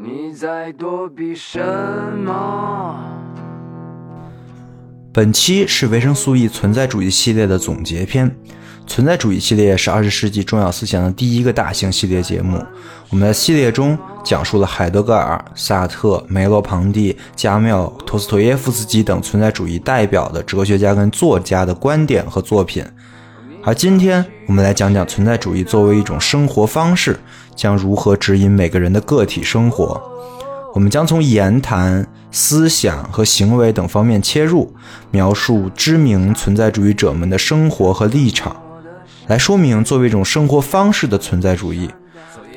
你在躲避什么？本期是维生素 E 存在主义系列的总结篇。存在主义系列是二十世纪重要思想的第一个大型系列节目。我们在系列中讲述了海德格尔、萨特、梅洛庞蒂、加缪、托斯托耶夫斯基等存在主义代表的哲学家跟作家的观点和作品。而今天我们来讲讲存在主义作为一种生活方式，将如何指引每个人的个体生活。我们将从言谈、思想和行为等方面切入，描述知名存在主义者们的生活和立场，来说明作为一种生活方式的存在主义。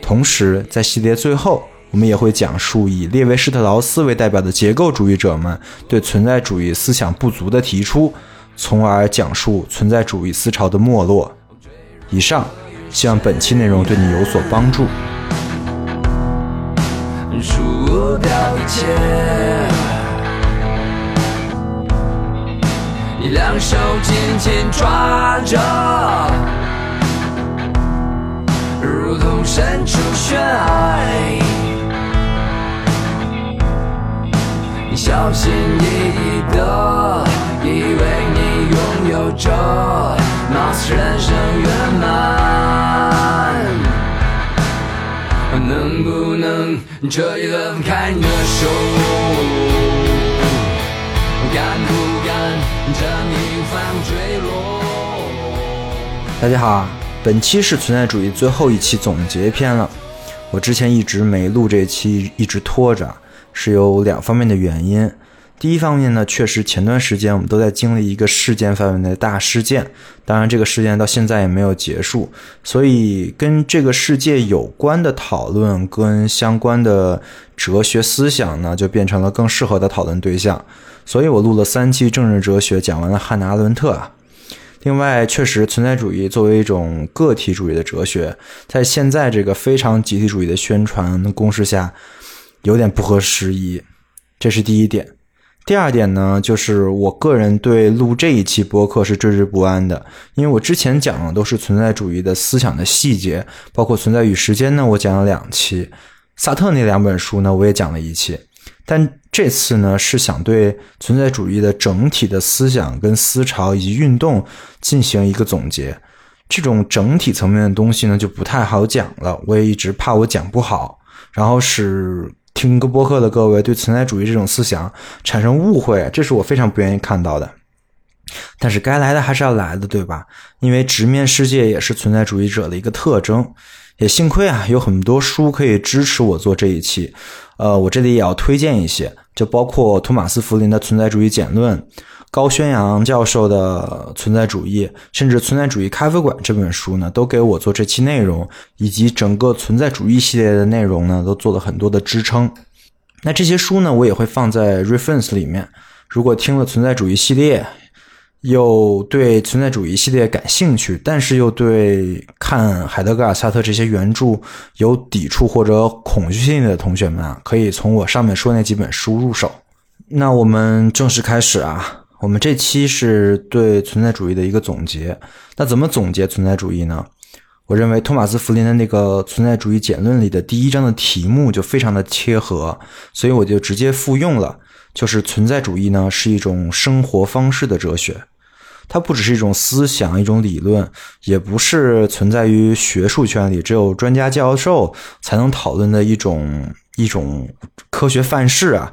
同时，在系列最后，我们也会讲述以列维施特劳斯为代表的结构主义者们对存在主义思想不足的提出，从而讲述存在主义思潮的没落。以上，希望本期内容对你有所帮助。输掉一切，你两手紧紧抓着，如同身处悬崖。你小心翼翼的，以为你拥有着，貌似人生圆满。能不能彻底的放开你的手？敢不敢这命犯坠落？大家好，本期是存在主义最后一期总结篇了。我之前一直没录这期，一直拖着，是有两方面的原因。第一方面呢，确实前段时间我们都在经历一个事件范围内的大事件，当然这个事件到现在也没有结束，所以跟这个世界有关的讨论跟相关的哲学思想呢，就变成了更适合的讨论对象。所以我录了三期政治哲学，讲完了汉娜阿伦特啊。另外，确实存在主义作为一种个体主义的哲学，在现在这个非常集体主义的宣传攻势下，有点不合时宜，这是第一点。第二点呢，就是我个人对录这一期播客是惴惴不安的，因为我之前讲的都是存在主义的思想的细节，包括《存在与时间》呢，我讲了两期；萨特那两本书呢，我也讲了一期。但这次呢，是想对存在主义的整体的思想跟思潮以及运动进行一个总结。这种整体层面的东西呢，就不太好讲了，我也一直怕我讲不好，然后使。听个播客的各位对存在主义这种思想产生误会，这是我非常不愿意看到的。但是该来的还是要来的，对吧？因为直面世界也是存在主义者的一个特征。也幸亏啊，有很多书可以支持我做这一期。呃，我这里也要推荐一些，就包括托马斯·弗林的《存在主义简论》。高宣扬教授的存在主义，甚至存在主义咖啡馆这本书呢，都给我做这期内容以及整个存在主义系列的内容呢，都做了很多的支撑。那这些书呢，我也会放在 reference 里面。如果听了存在主义系列，又对存在主义系列感兴趣，但是又对看海德格尔、萨特这些原著有抵触或者恐惧心理的同学们啊，可以从我上面说那几本书入手。那我们正式开始啊。我们这期是对存在主义的一个总结。那怎么总结存在主义呢？我认为托马斯·弗林的那个《存在主义简论》里的第一章的题目就非常的切合，所以我就直接复用了。就是存在主义呢是一种生活方式的哲学，它不只是一种思想、一种理论，也不是存在于学术圈里只有专家教授才能讨论的一种一种科学范式啊。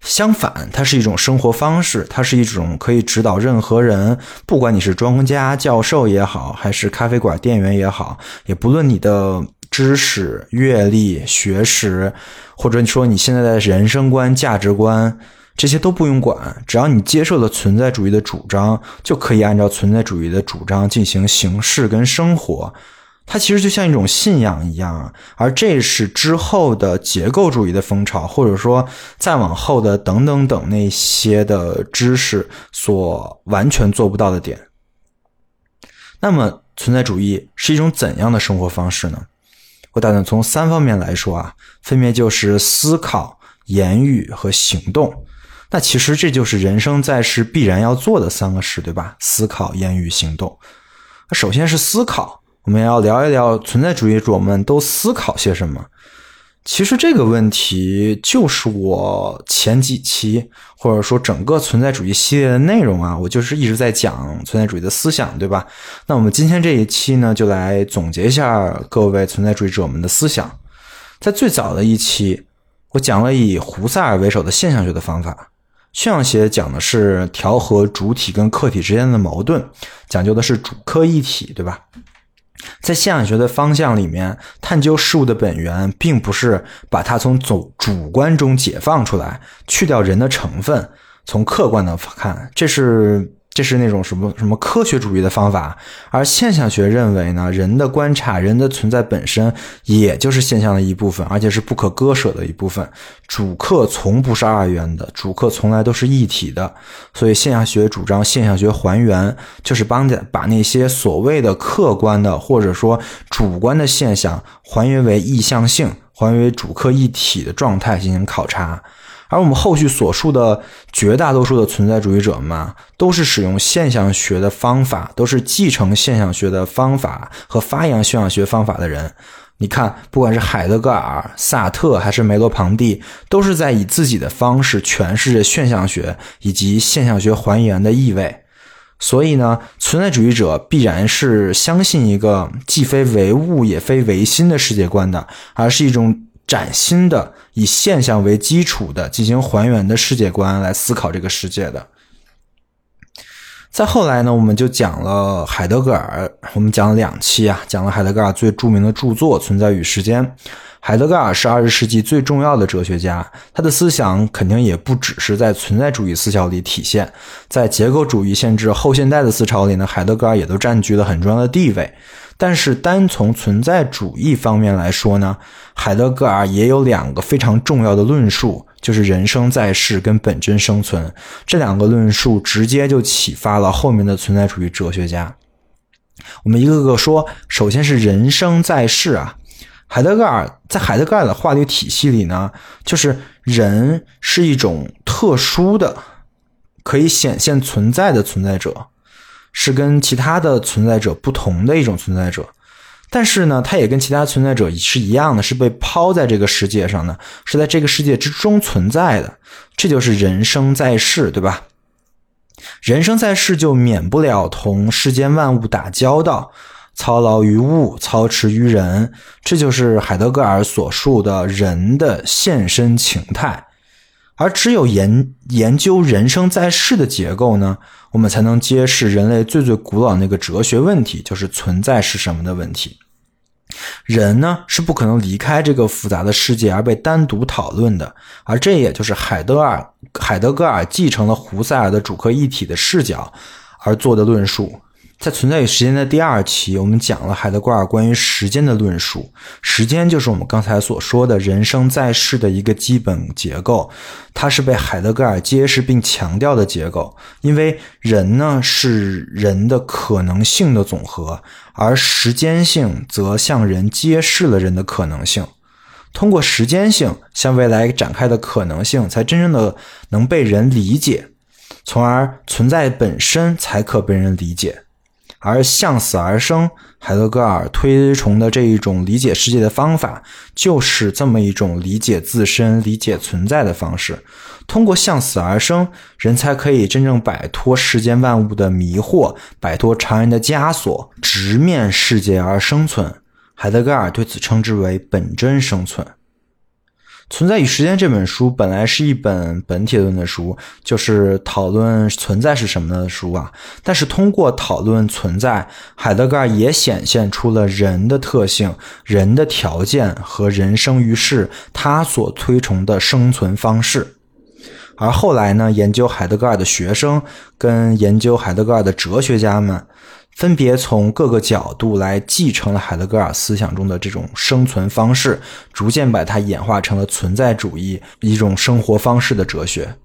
相反，它是一种生活方式，它是一种可以指导任何人，不管你是专家、教授也好，还是咖啡馆店员也好，也不论你的知识、阅历、学识，或者你说你现在的人生观、价值观，这些都不用管，只要你接受了存在主义的主张，就可以按照存在主义的主张进行行事跟生活。它其实就像一种信仰一样啊，而这是之后的结构主义的风潮，或者说再往后的等等等那些的知识所完全做不到的点。那么，存在主义是一种怎样的生活方式呢？我打算从三方面来说啊，分别就是思考、言语和行动。那其实这就是人生在世必然要做的三个事，对吧？思考、言语、行动。那首先是思考。我们要聊一聊存在主义者们都思考些什么。其实这个问题就是我前几期或者说整个存在主义系列的内容啊，我就是一直在讲存在主义的思想，对吧？那我们今天这一期呢，就来总结一下各位存在主义者们的思想。在最早的一期，我讲了以胡塞尔为首的现象学的方法。现象学讲的是调和主体跟客体之间的矛盾，讲究的是主客一体，对吧？在现象学的方向里面，探究事物的本源，并不是把它从主主观中解放出来，去掉人的成分，从客观的看，这是。这是那种什么什么科学主义的方法，而现象学认为呢，人的观察、人的存在本身，也就是现象的一部分，而且是不可割舍的一部分。主客从不是二元的，主客从来都是一体的。所以现象学主张现象学还原，就是帮着把那些所谓的客观的或者说主观的现象还原为意向性，还原为主客一体的状态进行考察。而我们后续所述的绝大多数的存在主义者们，都是使用现象学的方法，都是继承现象学的方法和发扬现象学方法的人。你看，不管是海德格尔、萨特还是梅洛庞蒂，都是在以自己的方式诠释着现象学以及现象学还原的意味。所以呢，存在主义者必然是相信一个既非唯物也非唯心的世界观的，而是一种。崭新的以现象为基础的进行还原的世界观来思考这个世界的。再后来呢，我们就讲了海德格尔，我们讲了两期啊，讲了海德格尔最著名的著作《存在与时间》。海德格尔是二十世纪最重要的哲学家，他的思想肯定也不只是在存在主义思想里体现，在结构主义甚至后现代的思潮里呢，海德格尔也都占据了很重要的地位。但是单从存在主义方面来说呢，海德格尔也有两个非常重要的论述，就是人生在世跟本真生存这两个论述，直接就启发了后面的存在主义哲学家。我们一个个说，首先是人生在世啊，海德格尔在海德格尔的话语体系里呢，就是人是一种特殊的、可以显现存在的存在者。是跟其他的存在者不同的一种存在者，但是呢，它也跟其他存在者是一样的，是被抛在这个世界上的，是在这个世界之中存在的。这就是人生在世，对吧？人生在世就免不了同世间万物打交道，操劳于物，操持于人，这就是海德格尔所述的人的现身情态。而只有研研究人生在世的结构呢，我们才能揭示人类最最古老那个哲学问题，就是存在是什么的问题。人呢是不可能离开这个复杂的世界而被单独讨论的，而这也就是海德尔海德格尔继承了胡塞尔的主客一体的视角而做的论述。在《存在与时间》的第二期，我们讲了海德格尔关于时间的论述。时间就是我们刚才所说的人生在世的一个基本结构，它是被海德格尔揭示并强调的结构。因为人呢是人的可能性的总和，而时间性则向人揭示了人的可能性。通过时间性向未来展开的可能性，才真正的能被人理解，从而存在本身才可被人理解。而向死而生，海德格尔推崇的这一种理解世界的方法，就是这么一种理解自身、理解存在的方式。通过向死而生，人才可以真正摆脱世间万物的迷惑，摆脱常人的枷锁，直面世界而生存。海德格尔对此称之为本真生存。《存在与时间》这本书本来是一本本体论的书，就是讨论存在是什么的书啊。但是通过讨论存在，海德格尔也显现出了人的特性、人的条件和人生于世他所推崇的生存方式。而后来呢，研究海德格尔的学生跟研究海德格尔的哲学家们。分别从各个角度来继承了海德格尔思想中的这种生存方式，逐渐把它演化成了存在主义一种生活方式的哲学。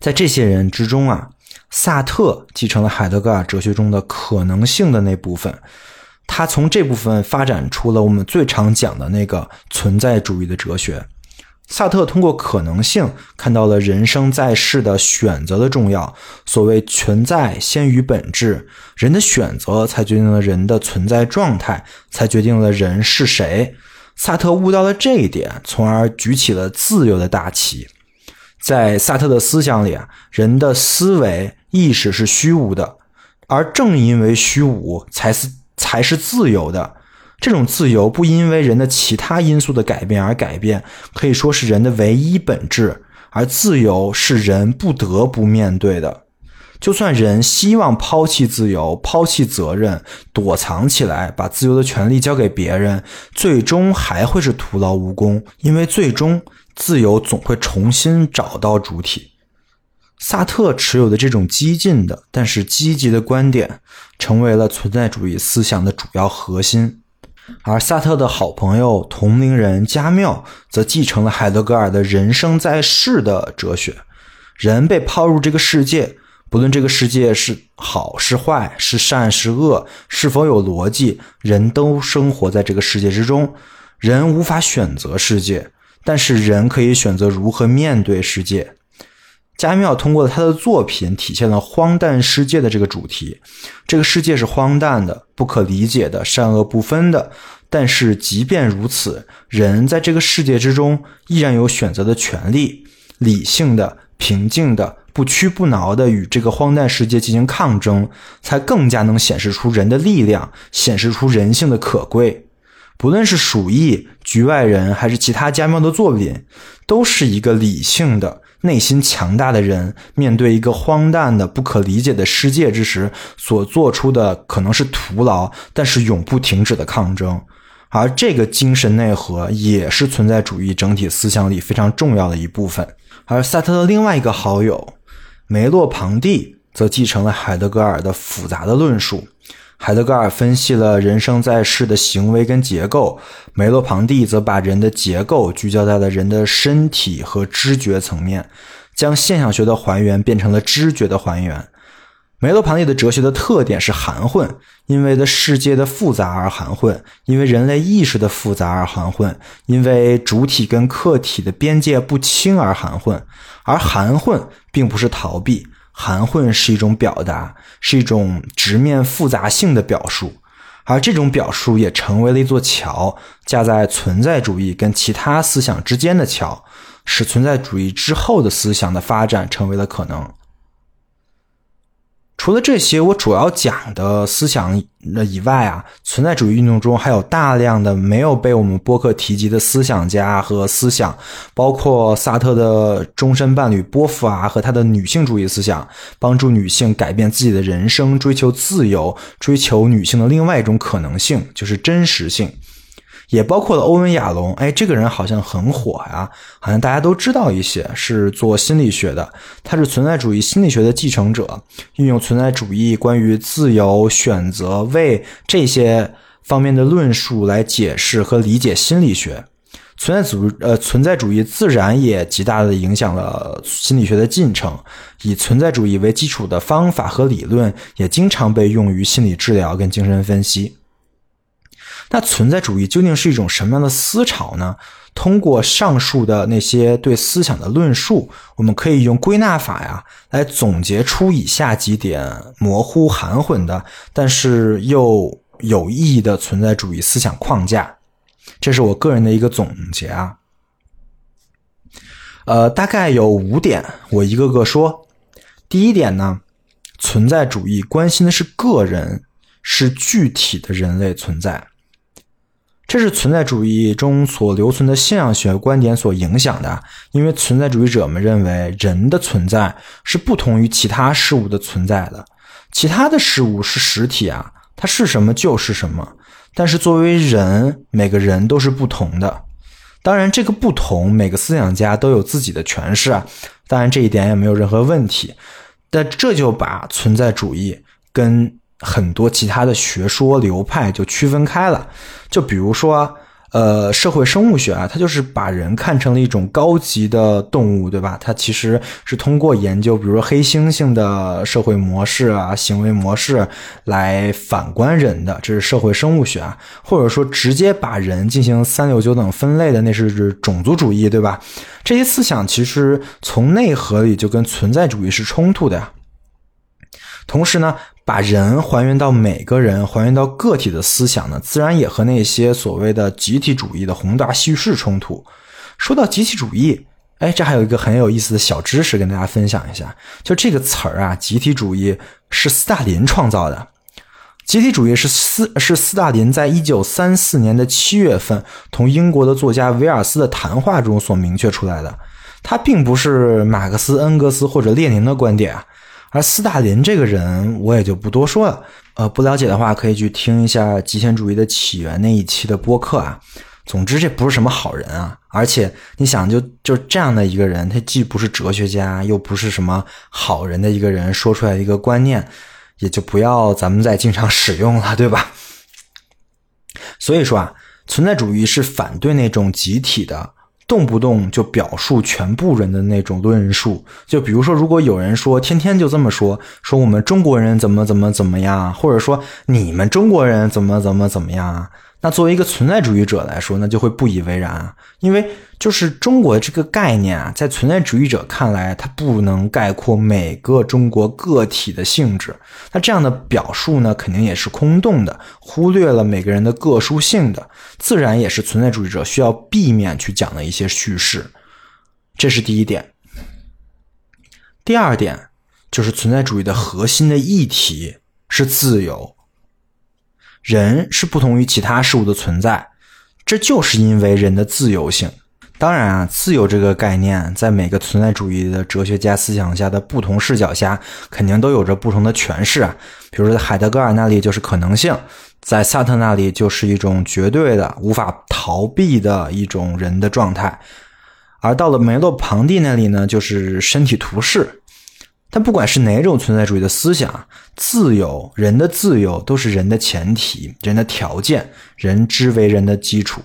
在这些人之中啊，萨特继承了海德格尔哲学中的可能性的那部分，他从这部分发展出了我们最常讲的那个存在主义的哲学。萨特通过可能性看到了人生在世的选择的重要。所谓存在先于本质，人的选择才决定了人的存在状态，才决定了人是谁。萨特悟到了这一点，从而举起了自由的大旗。在萨特的思想里啊，人的思维意识是虚无的，而正因为虚无，才是才是自由的。这种自由不因为人的其他因素的改变而改变，可以说是人的唯一本质。而自由是人不得不面对的。就算人希望抛弃自由、抛弃责任、躲藏起来，把自由的权利交给别人，最终还会是徒劳无功，因为最终自由总会重新找到主体。萨特持有的这种激进的但是积极的观点，成为了存在主义思想的主要核心。而萨特的好朋友同龄人加缪则继承了海德格尔的人生在世的哲学。人被抛入这个世界，不论这个世界是好是坏，是善是恶，是否有逻辑，人都生活在这个世界之中。人无法选择世界，但是人可以选择如何面对世界。加缪通过他的作品体现了荒诞世界的这个主题。这个世界是荒诞的、不可理解的、善恶不分的。但是即便如此，人在这个世界之中依然有选择的权利，理性的、平静的、不屈不挠的与这个荒诞世界进行抗争，才更加能显示出人的力量，显示出人性的可贵。不论是鼠疫、局外人，还是其他加缪的作品，都是一个理性的。内心强大的人面对一个荒诞的、不可理解的世界之时，所做出的可能是徒劳，但是永不停止的抗争。而这个精神内核也是存在主义整体思想里非常重要的一部分。而萨特的另外一个好友梅洛庞蒂则继承了海德格尔的复杂的论述。海德格尔分析了人生在世的行为跟结构，梅洛庞蒂则把人的结构聚焦在了人的身体和知觉层面，将现象学的还原变成了知觉的还原。梅洛庞蒂的哲学的特点是含混，因为的世界的复杂而含混，因为人类意识的复杂而含混，因为主体跟客体的边界不清而含混，而含混并不是逃避。含混是一种表达，是一种直面复杂性的表述，而这种表述也成为了一座桥，架在存在主义跟其他思想之间的桥，使存在主义之后的思想的发展成为了可能。除了这些，我主要讲的思想那以外啊，存在主义运动中还有大量的没有被我们播客提及的思想家和思想，包括萨特的终身伴侣波伏娃和他的女性主义思想，帮助女性改变自己的人生，追求自由，追求女性的另外一种可能性，就是真实性。也包括了欧文·亚龙，哎，这个人好像很火呀，好像大家都知道一些，是做心理学的，他是存在主义心理学的继承者，运用存在主义关于自由、选择、为这些方面的论述来解释和理解心理学。存在主呃存在主义自然也极大的影响了心理学的进程，以存在主义为基础的方法和理论也经常被用于心理治疗跟精神分析。那存在主义究竟是一种什么样的思潮呢？通过上述的那些对思想的论述，我们可以用归纳法呀来总结出以下几点模糊含混的，但是又有意义的存在主义思想框架。这是我个人的一个总结啊。呃，大概有五点，我一个个说。第一点呢，存在主义关心的是个人，是具体的人类存在。这是存在主义中所留存的现象学观点所影响的，因为存在主义者们认为人的存在是不同于其他事物的存在的，其他的事物是实体啊，它是什么就是什么，但是作为人，每个人都是不同的。当然，这个不同，每个思想家都有自己的诠释啊，当然这一点也没有任何问题。但这就把存在主义跟很多其他的学说流派就区分开了。就比如说。呃，社会生物学啊，它就是把人看成了一种高级的动物，对吧？它其实是通过研究，比如说黑猩猩的社会模式啊、行为模式来反观人的，这是社会生物学啊。或者说，直接把人进行三六九等分类的，那是种族主义，对吧？这些思想其实从内核里就跟存在主义是冲突的呀。同时呢。把人还原到每个人，还原到个体的思想呢，自然也和那些所谓的集体主义的宏大叙事冲突。说到集体主义，哎，这还有一个很有意思的小知识跟大家分享一下，就这个词儿啊，集体主义是斯大林创造的。集体主义是斯是斯大林在一九三四年的七月份同英国的作家维尔斯的谈话中所明确出来的，它并不是马克思、恩格斯或者列宁的观点啊。而斯大林这个人，我也就不多说了。呃，不了解的话，可以去听一下《极权主义的起源》那一期的播客啊。总之，这不是什么好人啊。而且，你想，就就这样的一个人，他既不是哲学家，又不是什么好人的一个人，说出来一个观念，也就不要咱们再经常使用了，对吧？所以说啊，存在主义是反对那种集体的。动不动就表述全部人的那种论述，就比如说，如果有人说天天就这么说，说我们中国人怎么怎么怎么样，或者说你们中国人怎么怎么怎么样啊。那作为一个存在主义者来说，那就会不以为然啊，因为就是中国这个概念啊，在存在主义者看来，它不能概括每个中国个体的性质。那这样的表述呢，肯定也是空洞的，忽略了每个人的个殊性的，自然也是存在主义者需要避免去讲的一些叙事。这是第一点。第二点就是存在主义的核心的议题是自由。人是不同于其他事物的存在，这就是因为人的自由性。当然啊，自由这个概念在每个存在主义的哲学家思想下的不同视角下，肯定都有着不同的诠释啊。比如说，海德格尔那里就是可能性，在萨特那里就是一种绝对的、无法逃避的一种人的状态，而到了梅洛庞蒂那里呢，就是身体图式。但不管是哪种存在主义的思想，自由，人的自由都是人的前提，人的条件，人之为人的基础。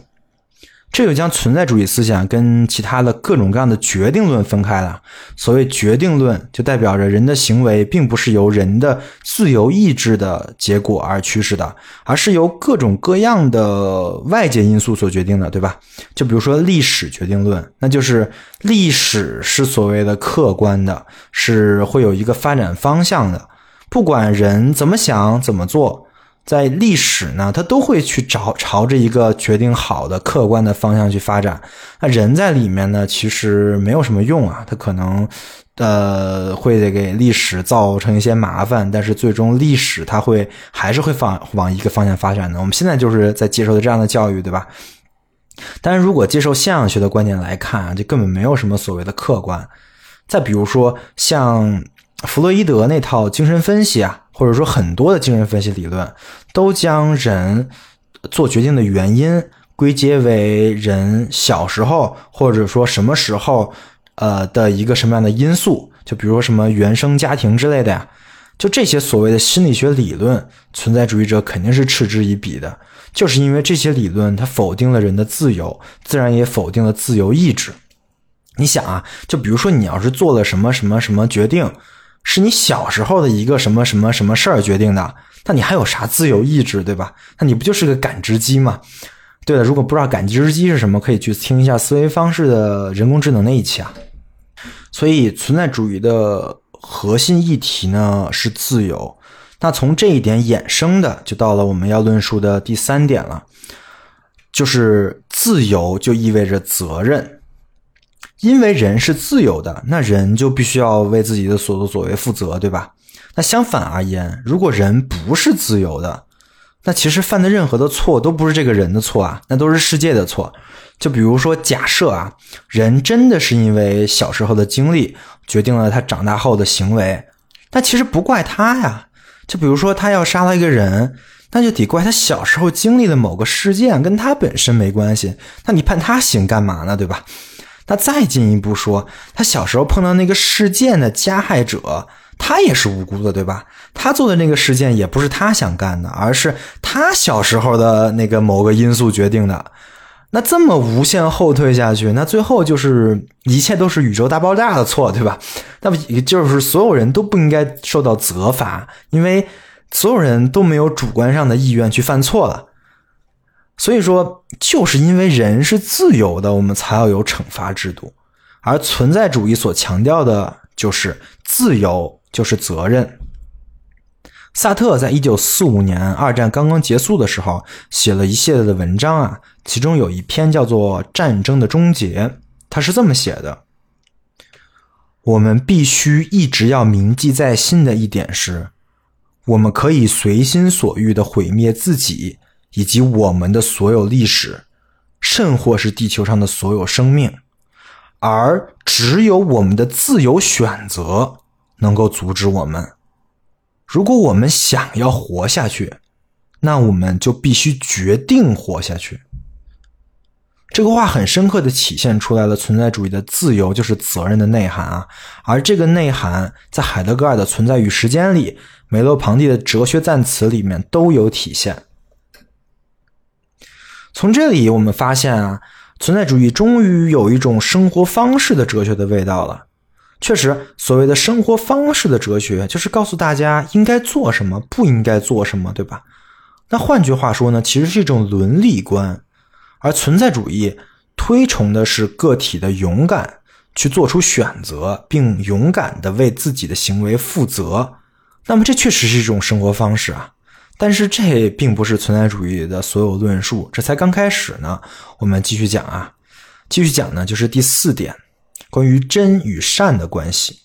这就将存在主义思想跟其他的各种各样的决定论分开了。所谓决定论，就代表着人的行为并不是由人的自由意志的结果而驱使的，而是由各种各样的外界因素所决定的，对吧？就比如说历史决定论，那就是历史是所谓的客观的，是会有一个发展方向的，不管人怎么想怎么做。在历史呢，它都会去找朝着一个决定好的客观的方向去发展。那人在里面呢，其实没有什么用啊，他可能呃会给历史造成一些麻烦，但是最终历史它会还是会往往一个方向发展的。我们现在就是在接受的这样的教育，对吧？但是如果接受现象学的观点来看啊，就根本没有什么所谓的客观。再比如说像弗洛伊德那套精神分析啊。或者说，很多的精神分析理论都将人做决定的原因归结为人小时候或者说什么时候呃的一个什么样的因素，就比如说什么原生家庭之类的呀。就这些所谓的心理学理论，存在主义者肯定是嗤之以鼻的，就是因为这些理论它否定了人的自由，自然也否定了自由意志。你想啊，就比如说你要是做了什么什么什么决定。是你小时候的一个什么什么什么事儿决定的，那你还有啥自由意志，对吧？那你不就是个感知机吗？对了，如果不知道感知机是什么，可以去听一下思维方式的人工智能那一期啊。所以，存在主义的核心议题呢是自由。那从这一点衍生的，就到了我们要论述的第三点了，就是自由就意味着责任。因为人是自由的，那人就必须要为自己的所作所为负责，对吧？那相反而言，如果人不是自由的，那其实犯的任何的错都不是这个人的错啊，那都是世界的错。就比如说，假设啊，人真的是因为小时候的经历决定了他长大后的行为，那其实不怪他呀。就比如说，他要杀了一个人，那就得怪他小时候经历的某个事件，跟他本身没关系。那你判他刑干嘛呢？对吧？那再进一步说，他小时候碰到那个事件的加害者，他也是无辜的，对吧？他做的那个事件也不是他想干的，而是他小时候的那个某个因素决定的。那这么无限后退下去，那最后就是一切都是宇宙大爆炸的错，对吧？那么也就是所有人都不应该受到责罚，因为所有人都没有主观上的意愿去犯错了。所以说，就是因为人是自由的，我们才要有惩罚制度。而存在主义所强调的就是自由就是责任。萨特在一九四五年二战刚刚结束的时候，写了一系列的文章啊，其中有一篇叫做《战争的终结》，他是这么写的：我们必须一直要铭记在心的一点是，我们可以随心所欲的毁灭自己以及我们的所有历史，甚或是地球上的所有生命，而只有我们的自由选择能够阻止我们。如果我们想要活下去，那我们就必须决定活下去。这个话很深刻的体现出来了存在主义的自由就是责任的内涵啊，而这个内涵在海德格尔的《存在与时间》里、梅洛庞蒂的哲学赞词里面都有体现。从这里我们发现啊，存在主义终于有一种生活方式的哲学的味道了。确实，所谓的生活方式的哲学，就是告诉大家应该做什么，不应该做什么，对吧？那换句话说呢，其实是一种伦理观，而存在主义推崇的是个体的勇敢去做出选择，并勇敢的为自己的行为负责。那么，这确实是一种生活方式啊。但是，这并不是存在主义的所有论述，这才刚开始呢。我们继续讲啊，继续讲呢，就是第四点。关于真与善的关系，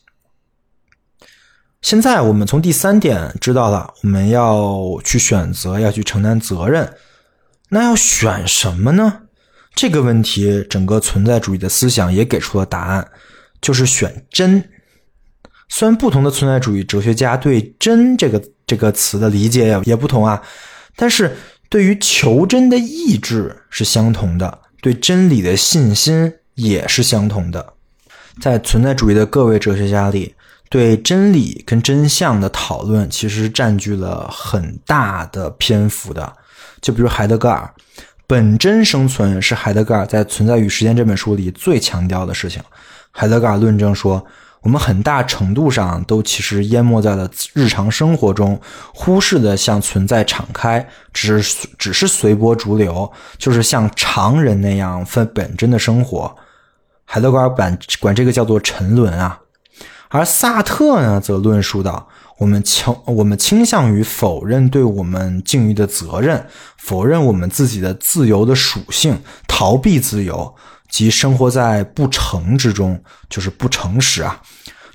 现在我们从第三点知道了，我们要去选择，要去承担责任。那要选什么呢？这个问题，整个存在主义的思想也给出了答案，就是选真。虽然不同的存在主义哲学家对“真”这个这个词的理解也也不同啊，但是对于求真的意志是相同的，对真理的信心也是相同的。在存在主义的各位哲学家里，对真理跟真相的讨论其实占据了很大的篇幅的。就比如海德格尔，本真生存是海德格尔在《存在与时间》这本书里最强调的事情。海德格尔论证说，我们很大程度上都其实淹没在了日常生活中，忽视的向存在敞开，只是只是随波逐流，就是像常人那样分本真的生活。海德格尔管管这个叫做沉沦啊，而萨特呢则论述到，我们倾我们倾向于否认对我们境遇的责任，否认我们自己的自由的属性，逃避自由，即生活在不诚之中，就是不诚实啊。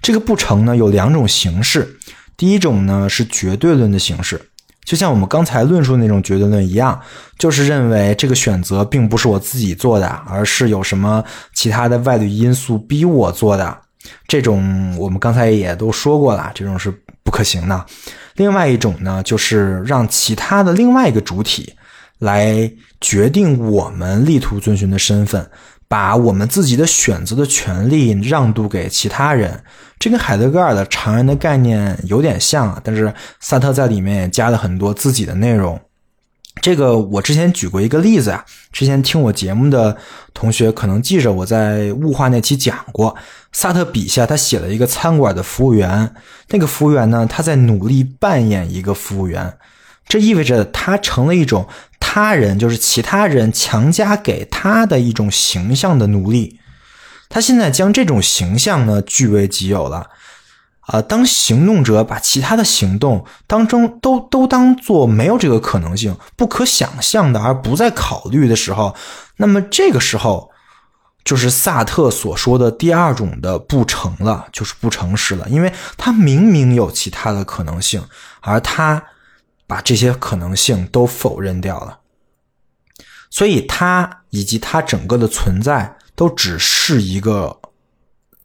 这个不诚呢有两种形式，第一种呢是绝对论的形式。就像我们刚才论述那种绝对论一样，就是认为这个选择并不是我自己做的，而是有什么其他的外力因素逼我做的。这种我们刚才也都说过了，这种是不可行的。另外一种呢，就是让其他的另外一个主体来决定我们力图遵循的身份。把我们自己的选择的权利让渡给其他人，这跟海德格尔的常人的概念有点像，但是萨特在里面也加了很多自己的内容。这个我之前举过一个例子啊，之前听我节目的同学可能记着，我在物化那期讲过，萨特笔下他写了一个餐馆的服务员，那个服务员呢，他在努力扮演一个服务员，这意味着他成了一种。他人就是其他人强加给他的一种形象的奴隶，他现在将这种形象呢据为己有了。啊，当行动者把其他的行动当中都都当做没有这个可能性、不可想象的，而不再考虑的时候，那么这个时候就是萨特所说的第二种的不成了，就是不诚实了，因为他明明有其他的可能性，而他把这些可能性都否认掉了。所以，他以及他整个的存在都只是一个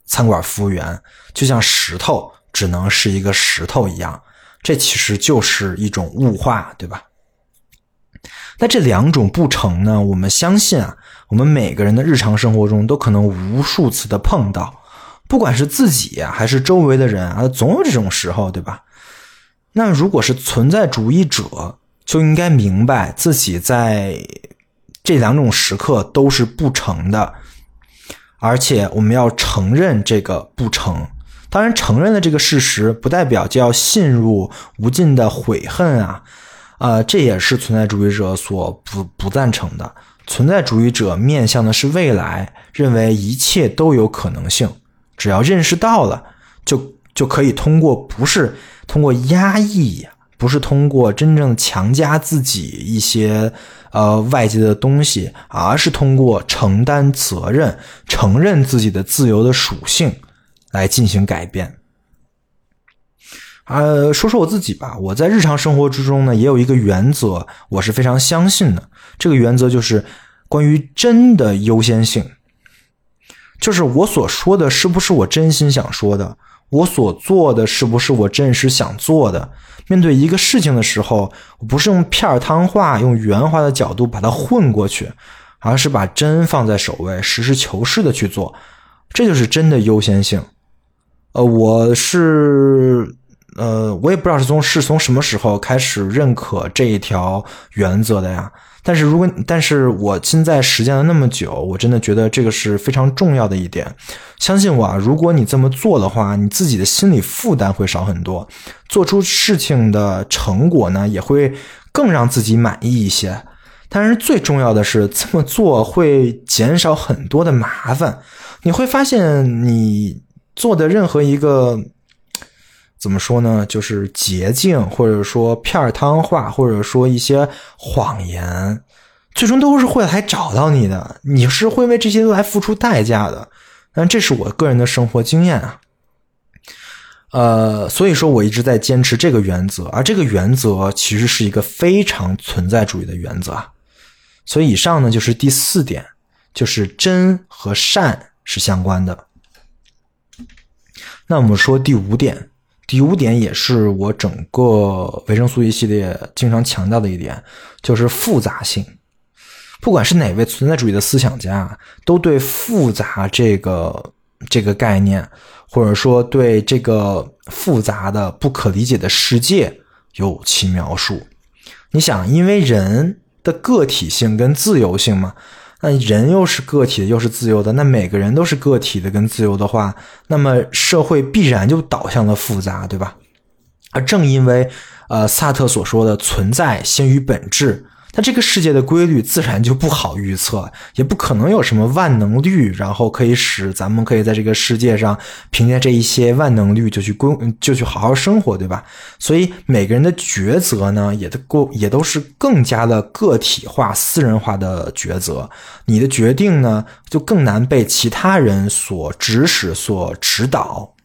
餐馆服务员，就像石头只能是一个石头一样。这其实就是一种物化，对吧？那这两种不成呢？我们相信啊，我们每个人的日常生活中都可能无数次的碰到，不管是自己还是周围的人啊，总有这种时候，对吧？那如果是存在主义者，就应该明白自己在这两种时刻都是不成的，而且我们要承认这个不成。当然，承认了这个事实，不代表就要陷入无尽的悔恨啊！啊，这也是存在主义者所不不赞成的。存在主义者面向的是未来，认为一切都有可能性，只要认识到了，就就可以通过不是通过压抑，不是通过真正强加自己一些呃外界的东西，而是通过承担责任，承认自己的自由的属性。来进行改变。呃，说说我自己吧，我在日常生活之中呢，也有一个原则，我是非常相信的。这个原则就是关于真的优先性，就是我所说的是不是我真心想说的，我所做的是不是我真实想做的。面对一个事情的时候，我不是用片儿汤话、用圆滑的角度把它混过去，而是把真放在首位，实事求是的去做，这就是真的优先性。呃，我是呃，我也不知道是从是从什么时候开始认可这一条原则的呀。但是如果，但是我现在实践了那么久，我真的觉得这个是非常重要的一点。相信我啊，如果你这么做的话，你自己的心理负担会少很多，做出事情的成果呢也会更让自己满意一些。但是最重要的是，这么做会减少很多的麻烦。你会发现你。做的任何一个怎么说呢？就是捷径，或者说片儿汤话，或者说一些谎言，最终都是会来找到你的。你是会为这些来付出代价的。但这是我个人的生活经验啊。呃，所以说我一直在坚持这个原则，而这个原则其实是一个非常存在主义的原则啊。所以以上呢就是第四点，就是真和善是相关的。那我们说第五点，第五点也是我整个维生素 E 系列经常强调的一点，就是复杂性。不管是哪位存在主义的思想家，都对复杂这个这个概念，或者说对这个复杂的不可理解的世界有其描述。你想，因为人的个体性跟自由性嘛。那人又是个体的，又是自由的，那每个人都是个体的跟自由的话，那么社会必然就导向了复杂，对吧？而正因为，呃，萨特所说的“存在先于本质”。那这个世界的规律自然就不好预测，也不可能有什么万能率，然后可以使咱们可以在这个世界上凭借这一些万能率就去规就去好好生活，对吧？所以每个人的抉择呢，也都够也都是更加的个体化、私人化的抉择。你的决定呢，就更难被其他人所指使、所指导。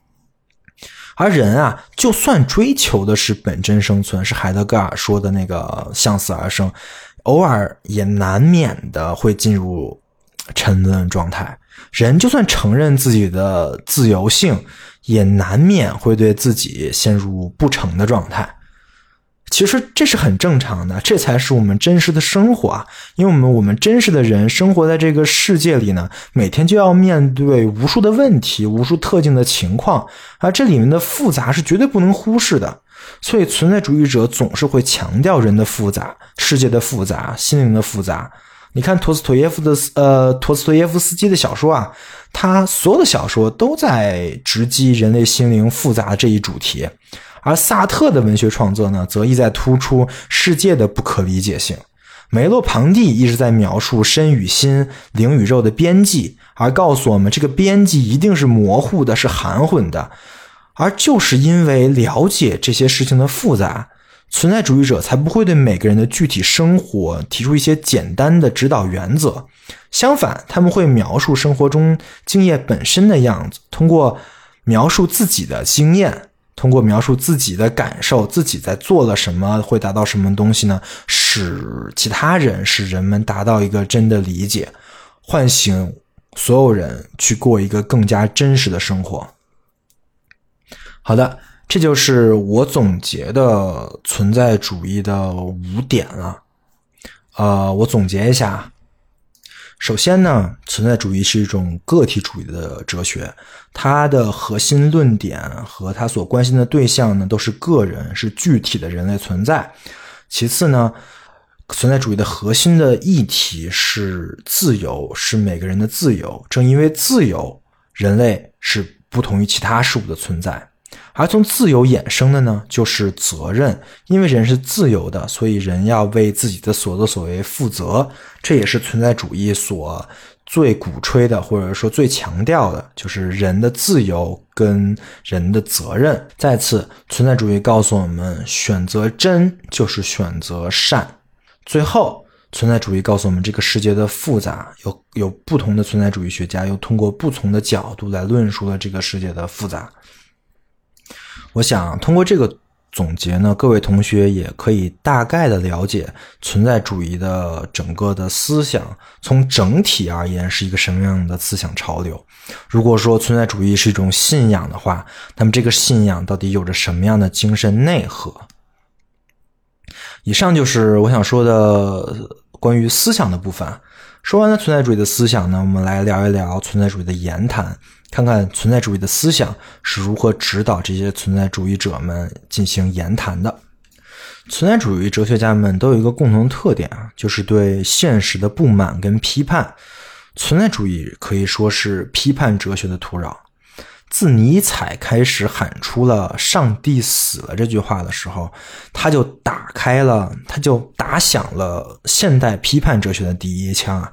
而人啊，就算追求的是本真生存，是海德格尔说的那个向死而生，偶尔也难免的会进入沉沦状态。人就算承认自己的自由性，也难免会对自己陷入不成的状态。其实这是很正常的，这才是我们真实的生活啊！因为我们我们真实的人生活在这个世界里呢，每天就要面对无数的问题、无数特定的情况啊，这里面的复杂是绝对不能忽视的。所以，存在主义者总是会强调人的复杂、世界的复杂、心灵的复杂。你看陀思妥耶夫的呃，陀思妥耶夫斯基的小说啊，他所有的小说都在直击人类心灵复杂这一主题。而萨特的文学创作呢，则意在突出世界的不可理解性。梅洛庞蒂一直在描述身与心、灵与肉的边际，而告诉我们这个边际一定是模糊的，是含混的。而就是因为了解这些事情的复杂，存在主义者才不会对每个人的具体生活提出一些简单的指导原则。相反，他们会描述生活中经验本身的样子，通过描述自己的经验。通过描述自己的感受，自己在做了什么，会达到什么东西呢？使其他人，使人们达到一个真的理解，唤醒所有人去过一个更加真实的生活。好的，这就是我总结的存在主义的五点了。呃，我总结一下：首先呢，存在主义是一种个体主义的哲学，它的核心论点和它所关心的对象呢，都是个人，是具体的人类存在。其次呢，存在主义的核心的议题是自由，是每个人的自由。正因为自由，人类是不同于其他事物的存在。而从自由衍生的呢，就是责任。因为人是自由的，所以人要为自己的所作所为负责。这也是存在主义所最鼓吹的，或者说最强调的，就是人的自由跟人的责任。再次，存在主义告诉我们，选择真就是选择善。最后，存在主义告诉我们，这个世界的复杂，有有不同的存在主义学家又通过不同的角度来论述了这个世界的复杂。我想通过这个总结呢，各位同学也可以大概的了解存在主义的整个的思想，从整体而言是一个什么样的思想潮流。如果说存在主义是一种信仰的话，那么这个信仰到底有着什么样的精神内核？以上就是我想说的关于思想的部分。说完了存在主义的思想呢，我们来聊一聊存在主义的言谈。看看存在主义的思想是如何指导这些存在主义者们进行言谈的。存在主义哲学家们都有一个共同特点啊，就是对现实的不满跟批判。存在主义可以说是批判哲学的土壤。自尼采开始喊出了“上帝死了”这句话的时候，他就打开了，他就打响了现代批判哲学的第一枪啊。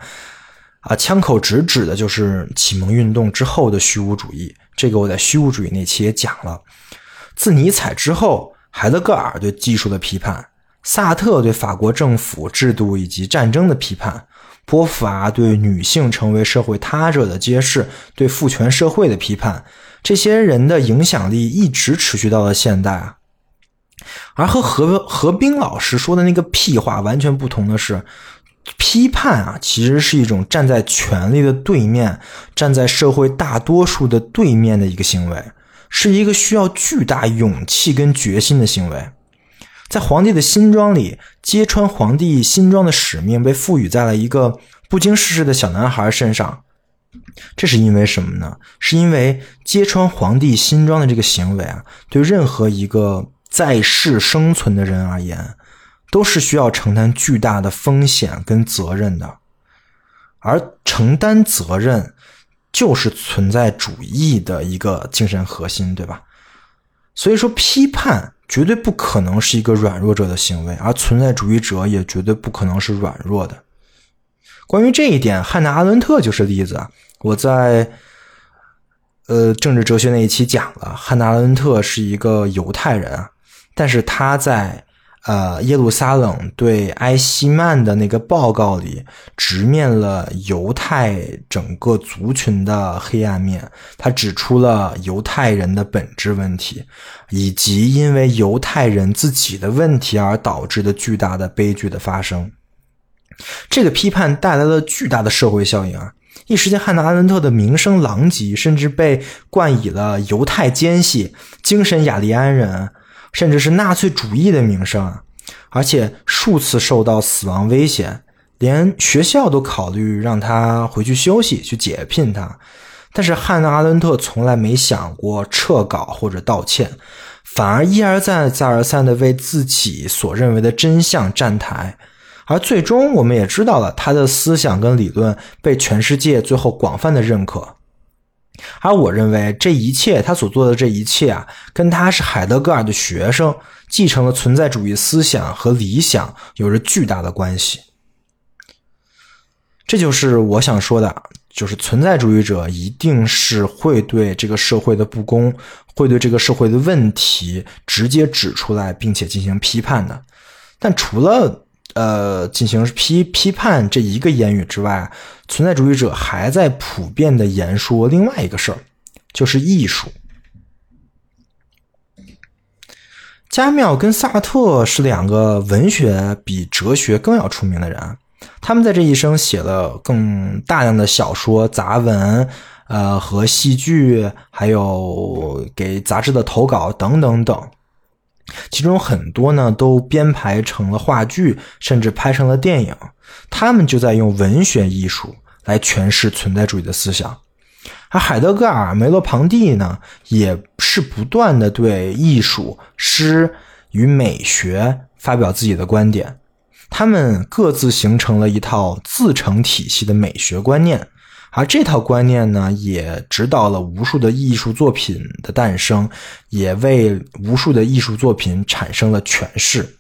啊，枪口直指的就是启蒙运动之后的虚无主义。这个我在虚无主义那期也讲了。自尼采之后，海德格尔对技术的批判，萨特对法国政府制度以及战争的批判，波伏娃对女性成为社会他者的揭示，对父权社会的批判，这些人的影响力一直持续到了现代啊。而和何何冰老师说的那个屁话完全不同的是。批判啊，其实是一种站在权力的对面，站在社会大多数的对面的一个行为，是一个需要巨大勇气跟决心的行为。在皇帝的新装里，揭穿皇帝新装的使命被赋予在了一个不经世事的小男孩身上。这是因为什么呢？是因为揭穿皇帝新装的这个行为啊，对任何一个在世生存的人而言。都是需要承担巨大的风险跟责任的，而承担责任就是存在主义的一个精神核心，对吧？所以说，批判绝对不可能是一个软弱者的行为，而存在主义者也绝对不可能是软弱的。关于这一点，汉娜·阿伦特就是例子啊。我在呃政治哲学那一期讲了，汉娜·阿伦特是一个犹太人啊，但是他在。呃，耶路撒冷对埃希曼的那个报告里，直面了犹太整个族群的黑暗面。他指出了犹太人的本质问题，以及因为犹太人自己的问题而导致的巨大的悲剧的发生。这个批判带来了巨大的社会效应啊！一时间，汉娜·阿伦特的名声狼藉，甚至被冠以了犹太奸细、精神雅利安人。甚至是纳粹主义的名声啊，而且数次受到死亡威胁，连学校都考虑让他回去休息，去解聘他。但是汉娜·阿伦特从来没想过撤稿或者道歉，反而一而再、再而三的为自己所认为的真相站台。而最终，我们也知道了他的思想跟理论被全世界最后广泛的认可。而我认为这一切，他所做的这一切啊，跟他是海德格尔的学生，继承了存在主义思想和理想，有着巨大的关系。这就是我想说的，就是存在主义者一定是会对这个社会的不公，会对这个社会的问题直接指出来，并且进行批判的。但除了呃，进行批批判这一个言语之外，存在主义者还在普遍的言说另外一个事儿，就是艺术。加缪跟萨特是两个文学比哲学更要出名的人，他们在这一生写了更大量的小说、杂文，呃，和戏剧，还有给杂志的投稿等等等。其中很多呢都编排成了话剧，甚至拍成了电影。他们就在用文学艺术来诠释存在主义的思想。而海德格尔、梅洛庞蒂呢，也是不断的对艺术、诗与美学发表自己的观点。他们各自形成了一套自成体系的美学观念，而这套观念呢，也指导了无数的艺术作品的诞生，也为无数的艺术作品产生了诠释。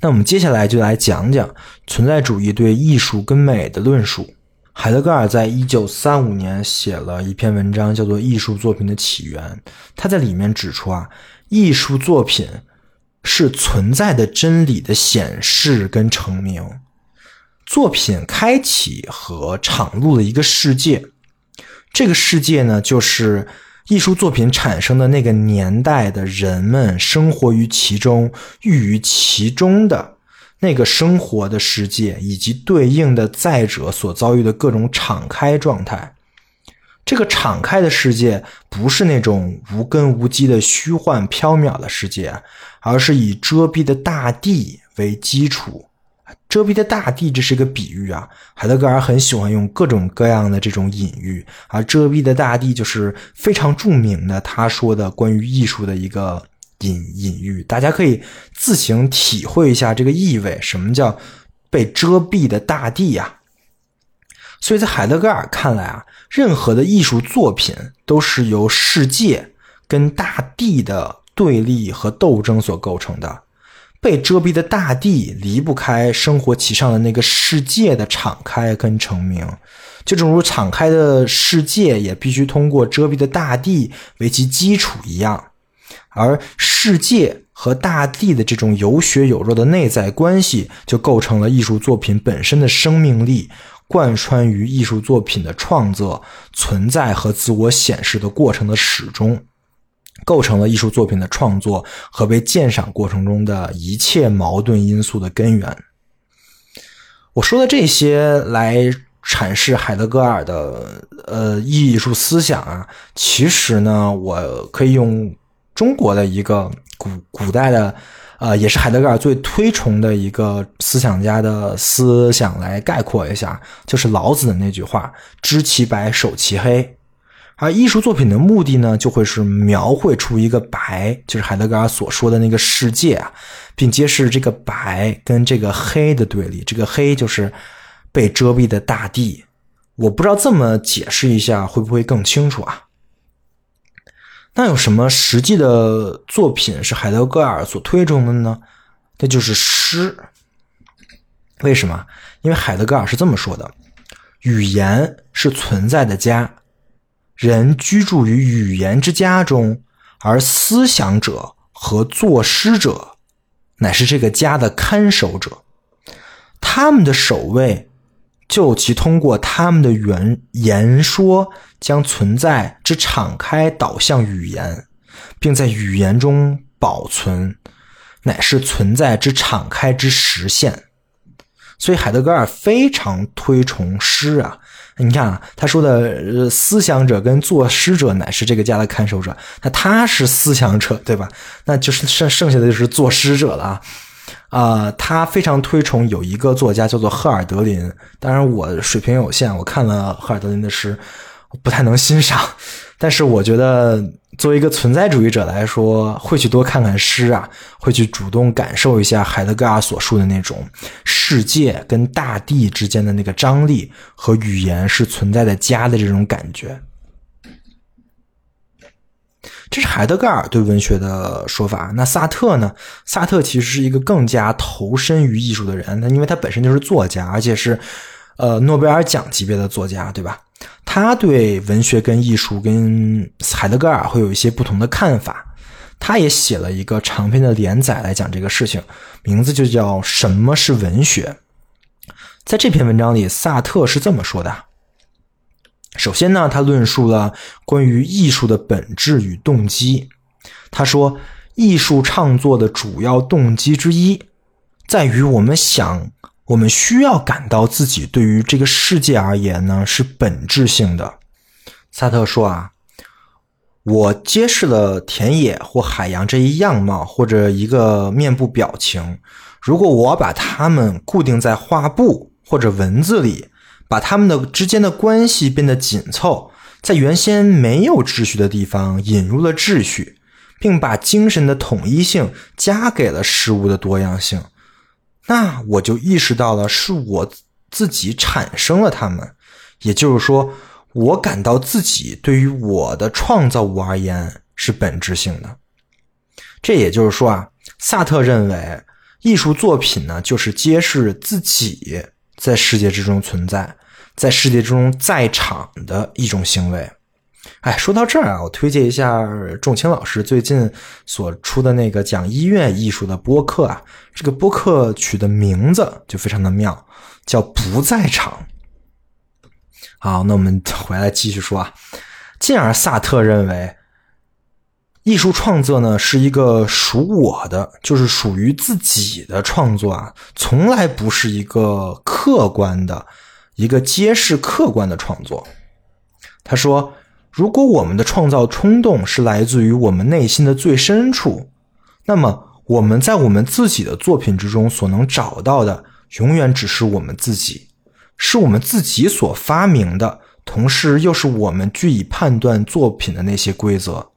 那我们接下来就来讲讲存在主义对艺术跟美的论述。海德格尔在一九三五年写了一篇文章，叫做《艺术作品的起源》。他在里面指出啊，艺术作品是存在的真理的显示跟成名。作品开启和敞露的一个世界，这个世界呢，就是艺术作品产生的那个年代的人们生活于其中、寓于其中的。那个生活的世界以及对应的在者所遭遇的各种敞开状态，这个敞开的世界不是那种无根无基的虚幻缥缈的世界，而是以遮蔽的大地为基础。遮蔽的大地，这是一个比喻啊。海德格尔很喜欢用各种各样的这种隐喻，而遮蔽的大地就是非常著名的他说的关于艺术的一个。隐隐喻，大家可以自行体会一下这个意味。什么叫被遮蔽的大地呀？所以在海德格尔看来啊，任何的艺术作品都是由世界跟大地的对立和斗争所构成的。被遮蔽的大地离不开生活其上的那个世界的敞开跟成名，就正如敞开的世界也必须通过遮蔽的大地为其基础一样。而世界和大地的这种有血有肉的内在关系，就构成了艺术作品本身的生命力，贯穿于艺术作品的创作、存在和自我显示的过程的始终，构成了艺术作品的创作和被鉴赏过程中的一切矛盾因素的根源。我说的这些来阐释海德格尔的呃艺术思想啊，其实呢，我可以用。中国的一个古古代的，呃，也是海德格尔最推崇的一个思想家的思想来概括一下，就是老子的那句话：“知其白，守其黑。”而艺术作品的目的呢，就会是描绘出一个白，就是海德格尔所说的那个世界啊，并揭示这个白跟这个黑的对立。这个黑就是被遮蔽的大地。我不知道这么解释一下会不会更清楚啊？那有什么实际的作品是海德格尔所推崇的呢？那就是诗。为什么？因为海德格尔是这么说的：语言是存在的家，人居住于语言之家中，而思想者和作诗者乃是这个家的看守者，他们的守卫。就其通过他们的言言说，将存在之敞开导向语言，并在语言中保存，乃是存在之敞开之实现。所以海德格尔非常推崇诗啊！你看啊，他说的呃思想者跟作诗者乃是这个家的看守者，那他是思想者对吧？那就是剩剩下的就是作诗者了啊。啊，他非常推崇有一个作家叫做赫尔德林。当然，我水平有限，我看了赫尔德林的诗，不太能欣赏。但是，我觉得作为一个存在主义者来说，会去多看看诗啊，会去主动感受一下海德格尔所述的那种世界跟大地之间的那个张力和语言是存在的家的这种感觉。这是海德格尔对文学的说法。那萨特呢？萨特其实是一个更加投身于艺术的人。那因为他本身就是作家，而且是呃诺贝尔奖级别的作家，对吧？他对文学跟艺术跟海德格尔会有一些不同的看法。他也写了一个长篇的连载来讲这个事情，名字就叫《什么是文学》。在这篇文章里，萨特是这么说的。首先呢，他论述了关于艺术的本质与动机。他说，艺术创作的主要动机之一，在于我们想，我们需要感到自己对于这个世界而言呢是本质性的。萨特说啊，我揭示了田野或海洋这一样貌，或者一个面部表情。如果我把它们固定在画布或者文字里。把它们的之间的关系变得紧凑，在原先没有秩序的地方引入了秩序，并把精神的统一性加给了事物的多样性。那我就意识到了，是我自己产生了他们，也就是说，我感到自己对于我的创造物而言是本质性的。这也就是说啊，萨特认为。艺术作品呢，就是揭示自己在世界之中存在，在世界之中在场的一种行为。哎，说到这儿啊，我推荐一下仲青老师最近所出的那个讲医院艺术的播客啊。这个播客取的名字就非常的妙，叫“不在场”。好，那我们回来继续说啊。进而，萨特认为。艺术创作呢，是一个属我的，就是属于自己的创作啊，从来不是一个客观的、一个揭示客观的创作。他说：“如果我们的创造冲动是来自于我们内心的最深处，那么我们在我们自己的作品之中所能找到的，永远只是我们自己，是我们自己所发明的，同时又是我们据以判断作品的那些规则。”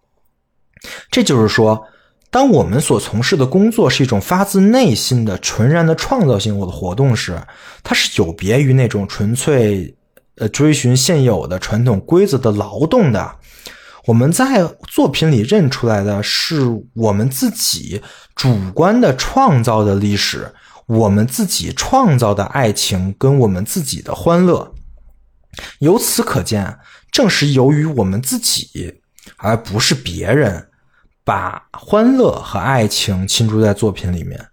这就是说，当我们所从事的工作是一种发自内心的、纯然的创造性的活动时，它是有别于那种纯粹呃追寻现有的传统规则的劳动的。我们在作品里认出来的是我们自己主观的创造的历史，我们自己创造的爱情跟我们自己的欢乐。由此可见，正是由于我们自己，而不是别人。把欢乐和爱情倾注在作品里面。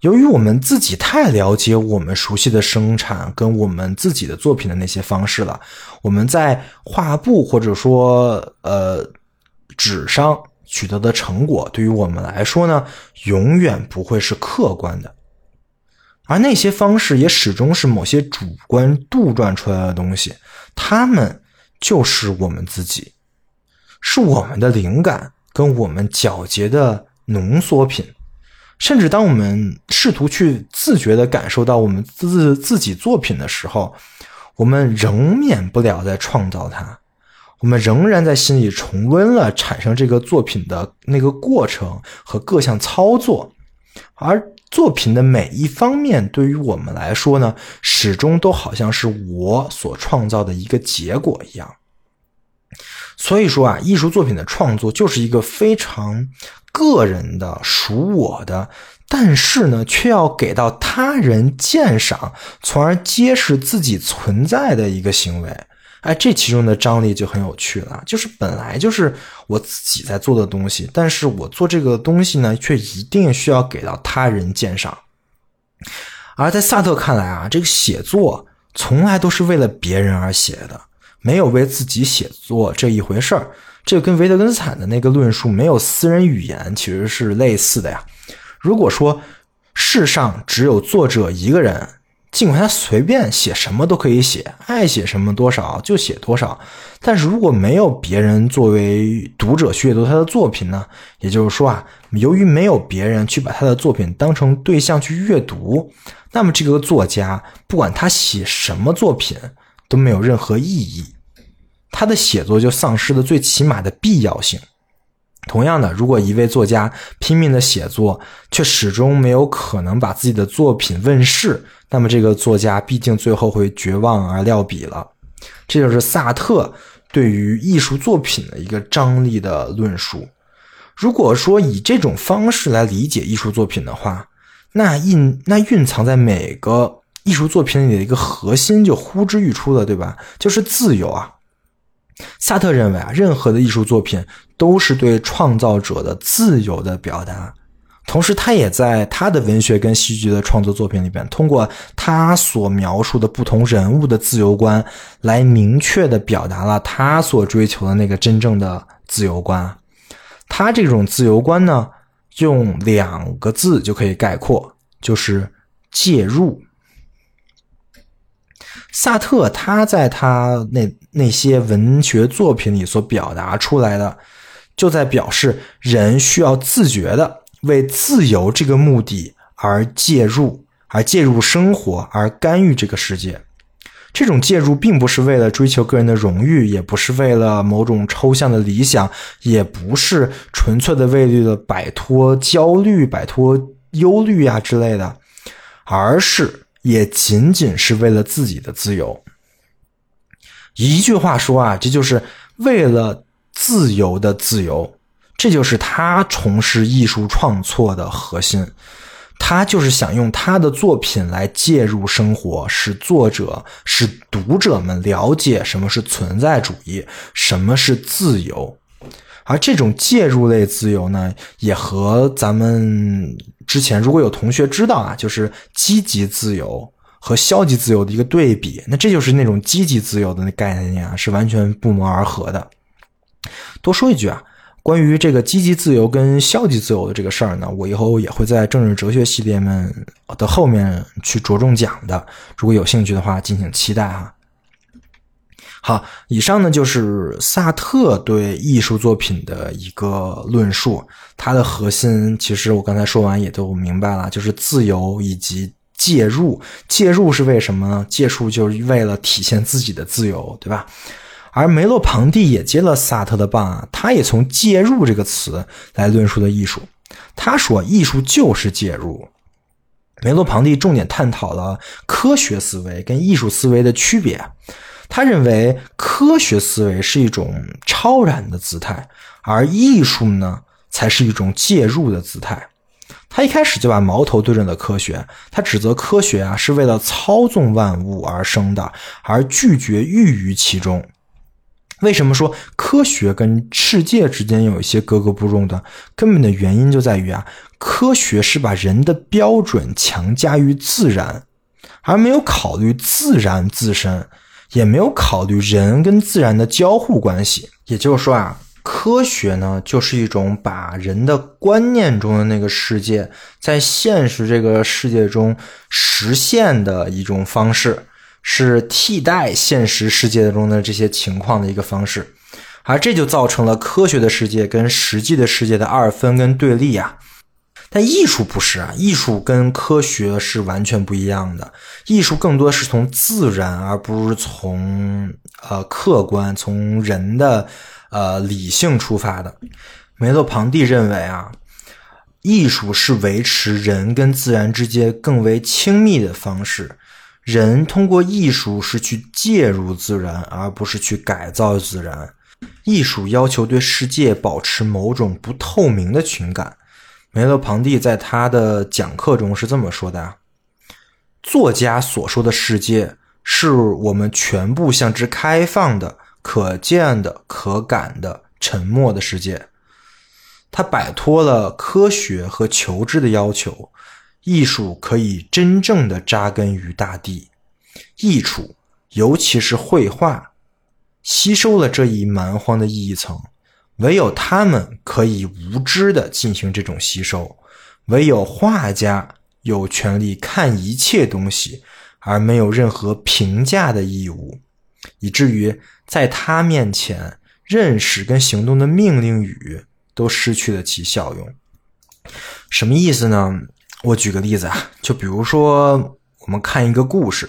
由于我们自己太了解我们熟悉的生产跟我们自己的作品的那些方式了，我们在画布或者说呃纸上取得的成果，对于我们来说呢，永远不会是客观的。而那些方式也始终是某些主观杜撰出来的东西，他们就是我们自己，是我们的灵感。跟我们皎洁的浓缩品，甚至当我们试图去自觉的感受到我们自自己作品的时候，我们仍免不了在创造它。我们仍然在心里重温了产生这个作品的那个过程和各项操作，而作品的每一方面对于我们来说呢，始终都好像是我所创造的一个结果一样。所以说啊，艺术作品的创作就是一个非常个人的、属我的，但是呢，却要给到他人鉴赏，从而揭示自己存在的一个行为。哎，这其中的张力就很有趣了。就是本来就是我自己在做的东西，但是我做这个东西呢，却一定需要给到他人鉴赏。而在萨特看来啊，这个写作从来都是为了别人而写的。没有为自己写作这一回事儿，这个跟维特根斯坦的那个论述没有私人语言其实是类似的呀。如果说世上只有作者一个人，尽管他随便写什么都可以写，爱写什么多少就写多少，但是如果没有别人作为读者去阅读他的作品呢？也就是说啊，由于没有别人去把他的作品当成对象去阅读，那么这个作家不管他写什么作品都没有任何意义。他的写作就丧失了最起码的必要性。同样的，如果一位作家拼命的写作，却始终没有可能把自己的作品问世，那么这个作家必定最后会绝望而撂笔了。这就是萨特对于艺术作品的一个张力的论述。如果说以这种方式来理解艺术作品的话，那蕴那蕴藏在每个艺术作品里的一个核心就呼之欲出了，对吧？就是自由啊。萨特认为啊，任何的艺术作品都是对创造者的自由的表达。同时，他也在他的文学跟戏剧的创作作品里边，通过他所描述的不同人物的自由观，来明确的表达了他所追求的那个真正的自由观。他这种自由观呢，用两个字就可以概括，就是介入。萨特他在他那那些文学作品里所表达出来的，就在表示人需要自觉的为自由这个目的而介入，而介入生活，而干预这个世界。这种介入并不是为了追求个人的荣誉，也不是为了某种抽象的理想，也不是纯粹的为了摆脱焦虑、摆脱忧虑啊之类的，而是也仅仅是为了自己的自由。一句话说啊，这就是为了自由的自由，这就是他从事艺术创作的核心。他就是想用他的作品来介入生活，使作者、使读者们了解什么是存在主义，什么是自由。而这种介入类自由呢，也和咱们之前如果有同学知道啊，就是积极自由和消极自由的一个对比。那这就是那种积极自由的那概念啊，是完全不谋而合的。多说一句啊。关于这个积极自由跟消极自由的这个事儿呢，我以后也会在政治哲学系列们的后面去着重讲的。如果有兴趣的话，敬请期待哈。好，以上呢就是萨特对艺术作品的一个论述，它的核心其实我刚才说完也都明白了，就是自由以及介入。介入是为什么呢？介入就是为了体现自己的自由，对吧？而梅洛庞蒂也接了萨特的棒啊，他也从“介入”这个词来论述的艺术。他说，艺术就是介入。梅洛庞蒂重点探讨了科学思维跟艺术思维的区别。他认为，科学思维是一种超然的姿态，而艺术呢，才是一种介入的姿态。他一开始就把矛头对准了科学，他指责科学啊是为了操纵万物而生的，而拒绝寓于其中。为什么说科学跟世界之间有一些格格不入的？根本的原因就在于啊，科学是把人的标准强加于自然，而没有考虑自然自身，也没有考虑人跟自然的交互关系。也就是说啊，科学呢，就是一种把人的观念中的那个世界，在现实这个世界中实现的一种方式。是替代现实世界中的这些情况的一个方式，而这就造成了科学的世界跟实际的世界的二分跟对立啊。但艺术不是啊，艺术跟科学是完全不一样的。艺术更多是从自然，而不是从呃客观、从人的呃理性出发的。梅洛庞蒂认为啊，艺术是维持人跟自然之间更为亲密的方式。人通过艺术是去介入自然，而不是去改造自然。艺术要求对世界保持某种不透明的情感。梅洛庞蒂在他的讲课中是这么说的：作家所说的世界，是我们全部向之开放的、可见的、可感的、沉默的世界。他摆脱了科学和求知的要求。艺术可以真正的扎根于大地，艺术，尤其是绘画，吸收了这一蛮荒的意义层。唯有他们可以无知的进行这种吸收，唯有画家有权利看一切东西，而没有任何评价的义务，以至于在他面前，认识跟行动的命令语都失去了其效用。什么意思呢？我举个例子啊，就比如说我们看一个故事，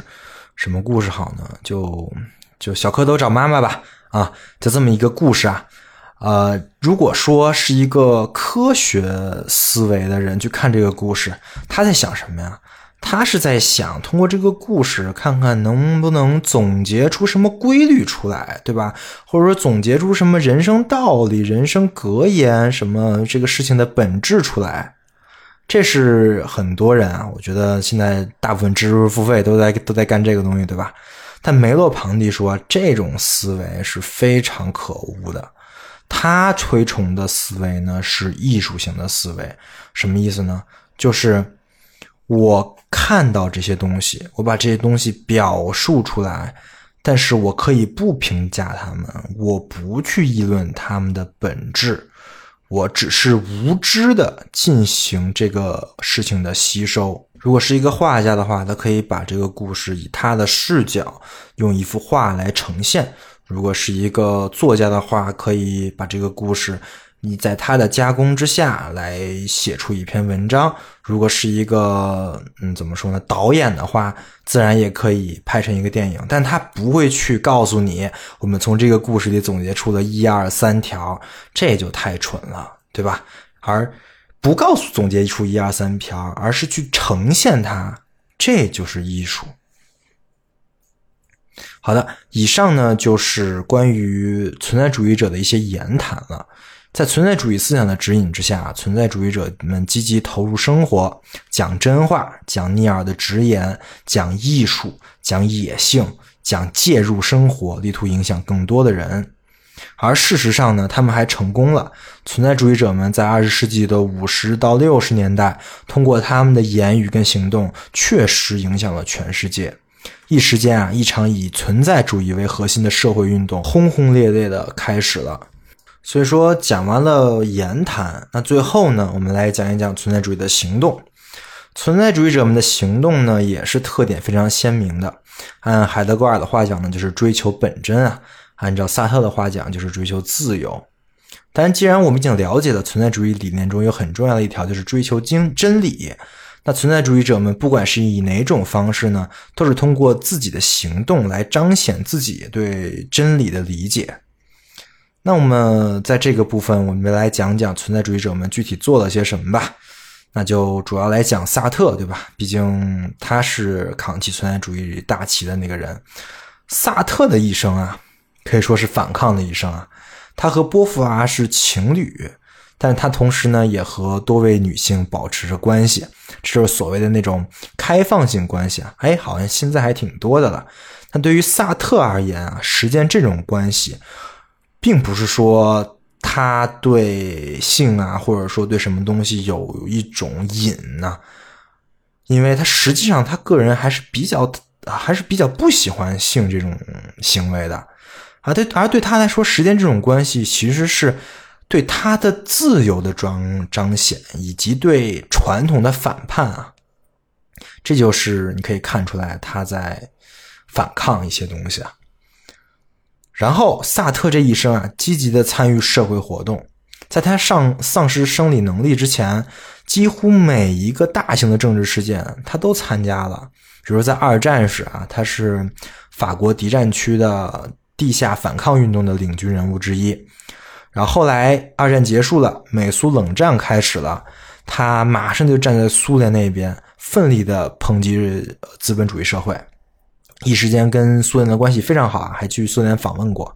什么故事好呢？就就小蝌蚪找妈妈吧，啊，就这么一个故事啊。呃，如果说是一个科学思维的人去看这个故事，他在想什么呀？他是在想通过这个故事，看看能不能总结出什么规律出来，对吧？或者说总结出什么人生道理、人生格言，什么这个事情的本质出来。这是很多人啊，我觉得现在大部分知识付费都在都在干这个东西，对吧？但梅洛庞蒂说，这种思维是非常可恶的。他推崇的思维呢，是艺术性的思维。什么意思呢？就是我看到这些东西，我把这些东西表述出来，但是我可以不评价他们，我不去议论他们的本质。我只是无知的进行这个事情的吸收。如果是一个画家的话，他可以把这个故事以他的视角用一幅画来呈现；如果是一个作家的话，可以把这个故事你在他的加工之下来写出一篇文章。如果是一个嗯，怎么说呢？导演的话，自然也可以拍成一个电影，但他不会去告诉你，我们从这个故事里总结出了一二三条，这就太蠢了，对吧？而不告诉总结出一二三条，而是去呈现它，这就是艺术。好的，以上呢就是关于存在主义者的一些言谈了。在存在主义思想的指引之下，存在主义者们积极投入生活，讲真话，讲逆耳的直言，讲艺术，讲野性，讲介入生活，力图影响更多的人。而事实上呢，他们还成功了。存在主义者们在二十世纪的五十到六十年代，通过他们的言语跟行动，确实影响了全世界。一时间啊，一场以存在主义为核心的社会运动轰轰烈烈的开始了。所以说，讲完了言谈，那最后呢，我们来讲一讲存在主义的行动。存在主义者们的行动呢，也是特点非常鲜明的。按海德格尔的话讲呢，就是追求本真啊；按照萨特的话讲，就是追求自由。但既然我们已经了解了存在主义理念中有很重要的一条，就是追求经真理，那存在主义者们不管是以哪种方式呢，都是通过自己的行动来彰显自己对真理的理解。那我们在这个部分，我们来讲讲存在主义者们具体做了些什么吧。那就主要来讲萨特，对吧？毕竟他是扛起存在主义大旗的那个人。萨特的一生啊，可以说是反抗的一生啊。他和波伏娃是情侣，但他同时呢，也和多位女性保持着关系，这就是所谓的那种开放性关系啊。哎，好像现在还挺多的了。但对于萨特而言啊，实践这种关系。并不是说他对性啊，或者说对什么东西有一种瘾呢，因为他实际上他个人还是比较还是比较不喜欢性这种行为的，而对而对他来说，实践这种关系其实是对他的自由的彰彰显，以及对传统的反叛啊，这就是你可以看出来他在反抗一些东西啊。然后，萨特这一生啊，积极的参与社会活动。在他丧丧失生理能力之前，几乎每一个大型的政治事件，他都参加了。比如在二战时啊，他是法国敌占区的地下反抗运动的领军人物之一。然后后来二战结束了，美苏冷战开始了，他马上就站在苏联那边，奋力的抨击资本主义社会。一时间跟苏联的关系非常好啊，还去苏联访问过。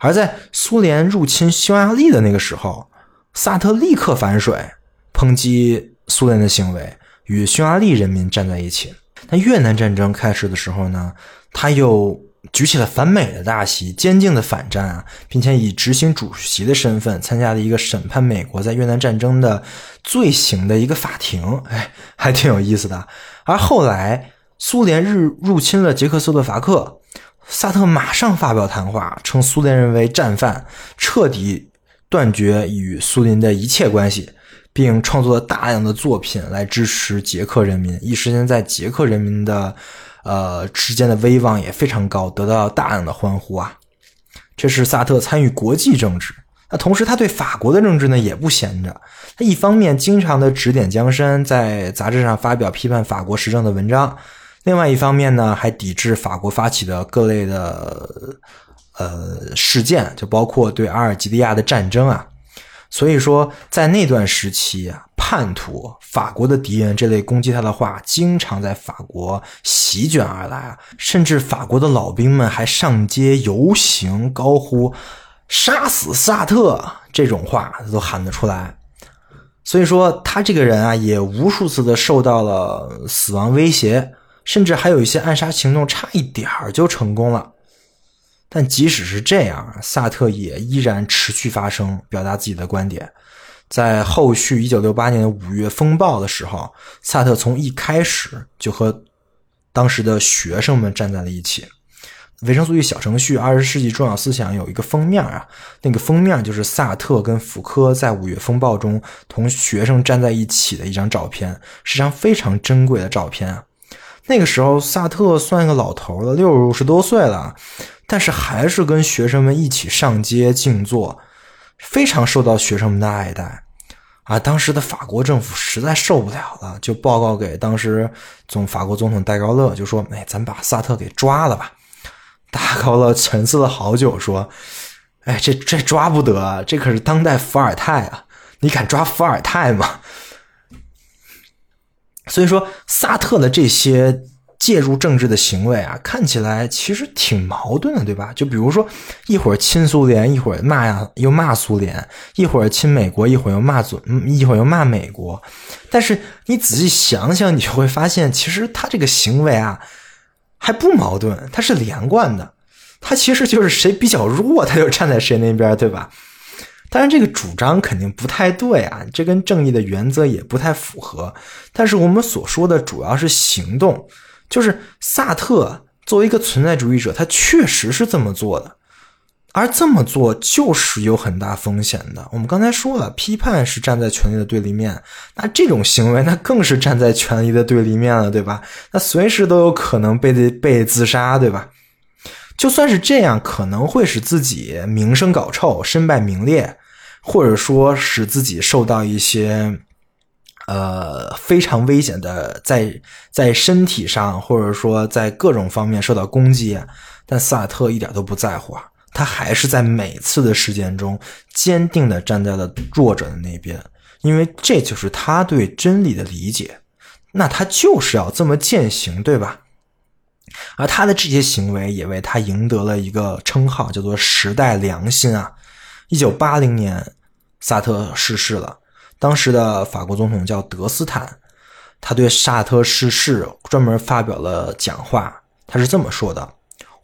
而在苏联入侵匈牙利的那个时候，萨特立刻反水，抨击苏联的行为，与匈牙利人民站在一起。那越南战争开始的时候呢，他又举起了反美的大旗，坚定的反战啊，并且以执行主席的身份参加了一个审判美国在越南战争的罪行的一个法庭。哎，还挺有意思的。而后来。苏联日入侵了捷克斯洛伐克，萨特马上发表谈话，称苏联人为战犯，彻底断绝与苏联的一切关系，并创作了大量的作品来支持捷克人民。一时间，在捷克人民的呃之间的威望也非常高，得到大量的欢呼啊！这是萨特参与国际政治。那同时，他对法国的政治呢也不闲着。他一方面经常的指点江山，在杂志上发表批判法国时政的文章。另外一方面呢，还抵制法国发起的各类的呃事件，就包括对阿尔及利亚的战争啊。所以说，在那段时期啊，叛徒、法国的敌人这类攻击他的话，经常在法国席卷而来啊。甚至法国的老兵们还上街游行，高呼“杀死萨特”这种话都喊得出来。所以说，他这个人啊，也无数次的受到了死亡威胁。甚至还有一些暗杀行动，差一点儿就成功了。但即使是这样，萨特也依然持续发声，表达自己的观点。在后续一九六八年五月风暴的时候，萨特从一开始就和当时的学生们站在了一起。维生素 E 小程序《二十世纪重要思想》有一个封面啊，那个封面就是萨特跟福柯在五月风暴中同学生站在一起的一张照片，是张非常珍贵的照片。那个时候，萨特算一个老头了，六十多岁了，但是还是跟学生们一起上街静坐。非常受到学生们的爱戴。啊，当时的法国政府实在受不了了，就报告给当时总法国总统戴高乐，就说：“哎，咱把萨特给抓了吧。”戴高乐沉思了好久，说：“哎，这这抓不得，这可是当代伏尔泰啊！你敢抓伏尔泰吗？”所以说，萨特的这些。介入政治的行为啊，看起来其实挺矛盾的，对吧？就比如说，一会儿亲苏联，一会儿骂呀又骂苏联，一会儿亲美国，一会儿又骂左，一会儿又骂美国。但是你仔细想想，你就会发现，其实他这个行为啊，还不矛盾，他是连贯的。他其实就是谁比较弱，他就站在谁那边，对吧？当然，这个主张肯定不太对啊，这跟正义的原则也不太符合。但是我们所说的主要是行动。就是萨特作为一个存在主义者，他确实是这么做的，而这么做就是有很大风险的。我们刚才说了，批判是站在权力的对立面，那这种行为那更是站在权力的对立面了，对吧？那随时都有可能被被自杀，对吧？就算是这样，可能会使自己名声搞臭、身败名裂，或者说使自己受到一些。呃，非常危险的，在在身体上或者说在各种方面受到攻击，但萨特一点都不在乎啊，他还是在每次的事件中坚定的站在了弱者的那边，因为这就是他对真理的理解，那他就是要这么践行，对吧？而他的这些行为也为他赢得了一个称号，叫做“时代良心”啊。一九八零年，萨特逝世了。当时的法国总统叫德斯坦，他对萨特逝世专门发表了讲话。他是这么说的：“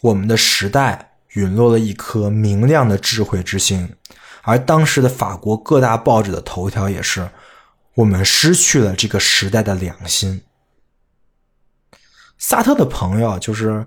我们的时代陨落了一颗明亮的智慧之星。”而当时的法国各大报纸的头条也是：“我们失去了这个时代的良心。”萨特的朋友就是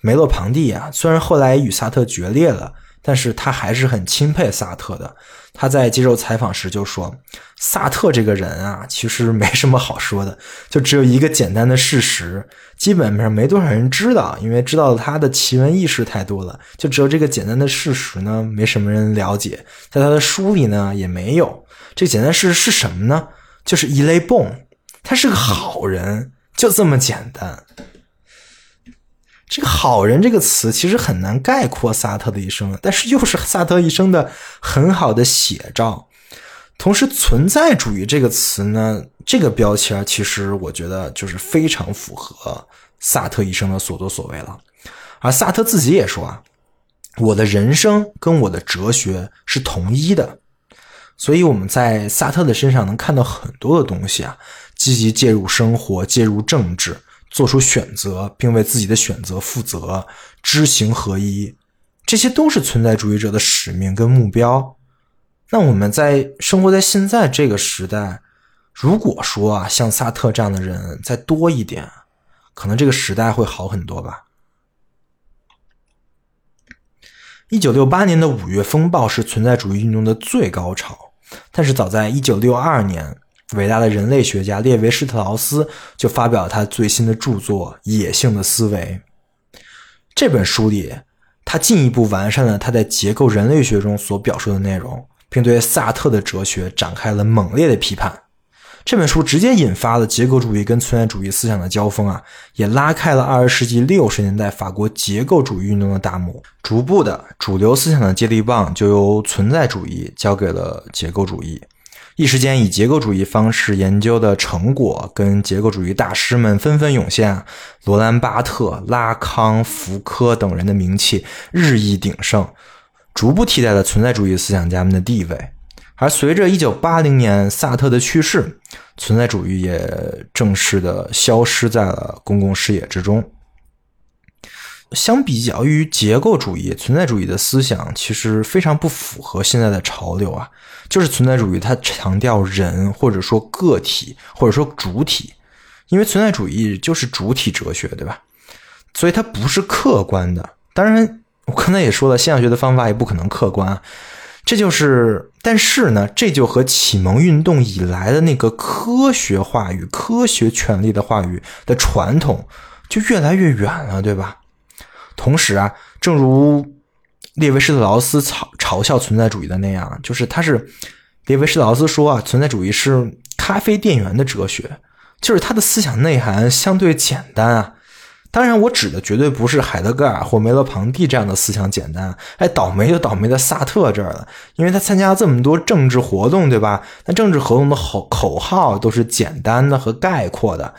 梅洛庞蒂啊，虽然后来与萨特决裂了。但是他还是很钦佩萨特的。他在接受采访时就说：“萨特这个人啊，其实没什么好说的，就只有一个简单的事实，基本上没多少人知道，因为知道他的奇闻异事太多了。就只有这个简单的事实呢，没什么人了解，在他的书里呢也没有。这简单事实是什么呢？就是伊雷蹦，他是个好人，就这么简单。”这个“好人”这个词其实很难概括萨特的一生，但是又是萨特一生的很好的写照。同时，“存在主义”这个词呢，这个标签其实我觉得就是非常符合萨特一生的所作所为了。而萨特自己也说啊：“我的人生跟我的哲学是统一的。”所以我们在萨特的身上能看到很多的东西啊，积极介入生活，介入政治。做出选择，并为自己的选择负责，知行合一，这些都是存在主义者的使命跟目标。那我们在生活在现在这个时代，如果说啊，像萨特这样的人再多一点，可能这个时代会好很多吧。一九六八年的五月风暴是存在主义运动的最高潮，但是早在一九六二年。伟大的人类学家列维施特劳斯就发表了他最新的著作《野性的思维》。这本书里，他进一步完善了他在结构人类学中所表述的内容，并对萨特的哲学展开了猛烈的批判。这本书直接引发了结构主义跟存在主义思想的交锋啊，也拉开了二十世纪六十年代法国结构主义运动的大幕。逐步的，主流思想的接力棒就由存在主义交给了结构主义。一时间，以结构主义方式研究的成果跟结构主义大师们纷纷涌现，罗兰·巴特、拉康、福柯等人的名气日益鼎盛，逐步替代了存在主义思想家们的地位。而随着1980年萨特的去世，存在主义也正式的消失在了公共视野之中。相比较于结构主义，存在主义的思想其实非常不符合现在的潮流啊。就是存在主义，它强调人或者说个体或者说主体，因为存在主义就是主体哲学，对吧？所以它不是客观的。当然，我刚才也说了，现象学的方法也不可能客观啊。这就是，但是呢，这就和启蒙运动以来的那个科学话语、科学权利的话语的传统就越来越远了，对吧？同时啊，正如列维施特劳斯嘲嘲笑存在主义的那样，就是他是列维施特劳斯说啊，存在主义是咖啡店员的哲学，就是他的思想内涵相对简单啊。当然，我指的绝对不是海德格尔或梅勒庞蒂这样的思想简单。哎，倒霉就倒霉在萨特这儿了，因为他参加这么多政治活动，对吧？那政治活动的口口号都是简单的和概括的，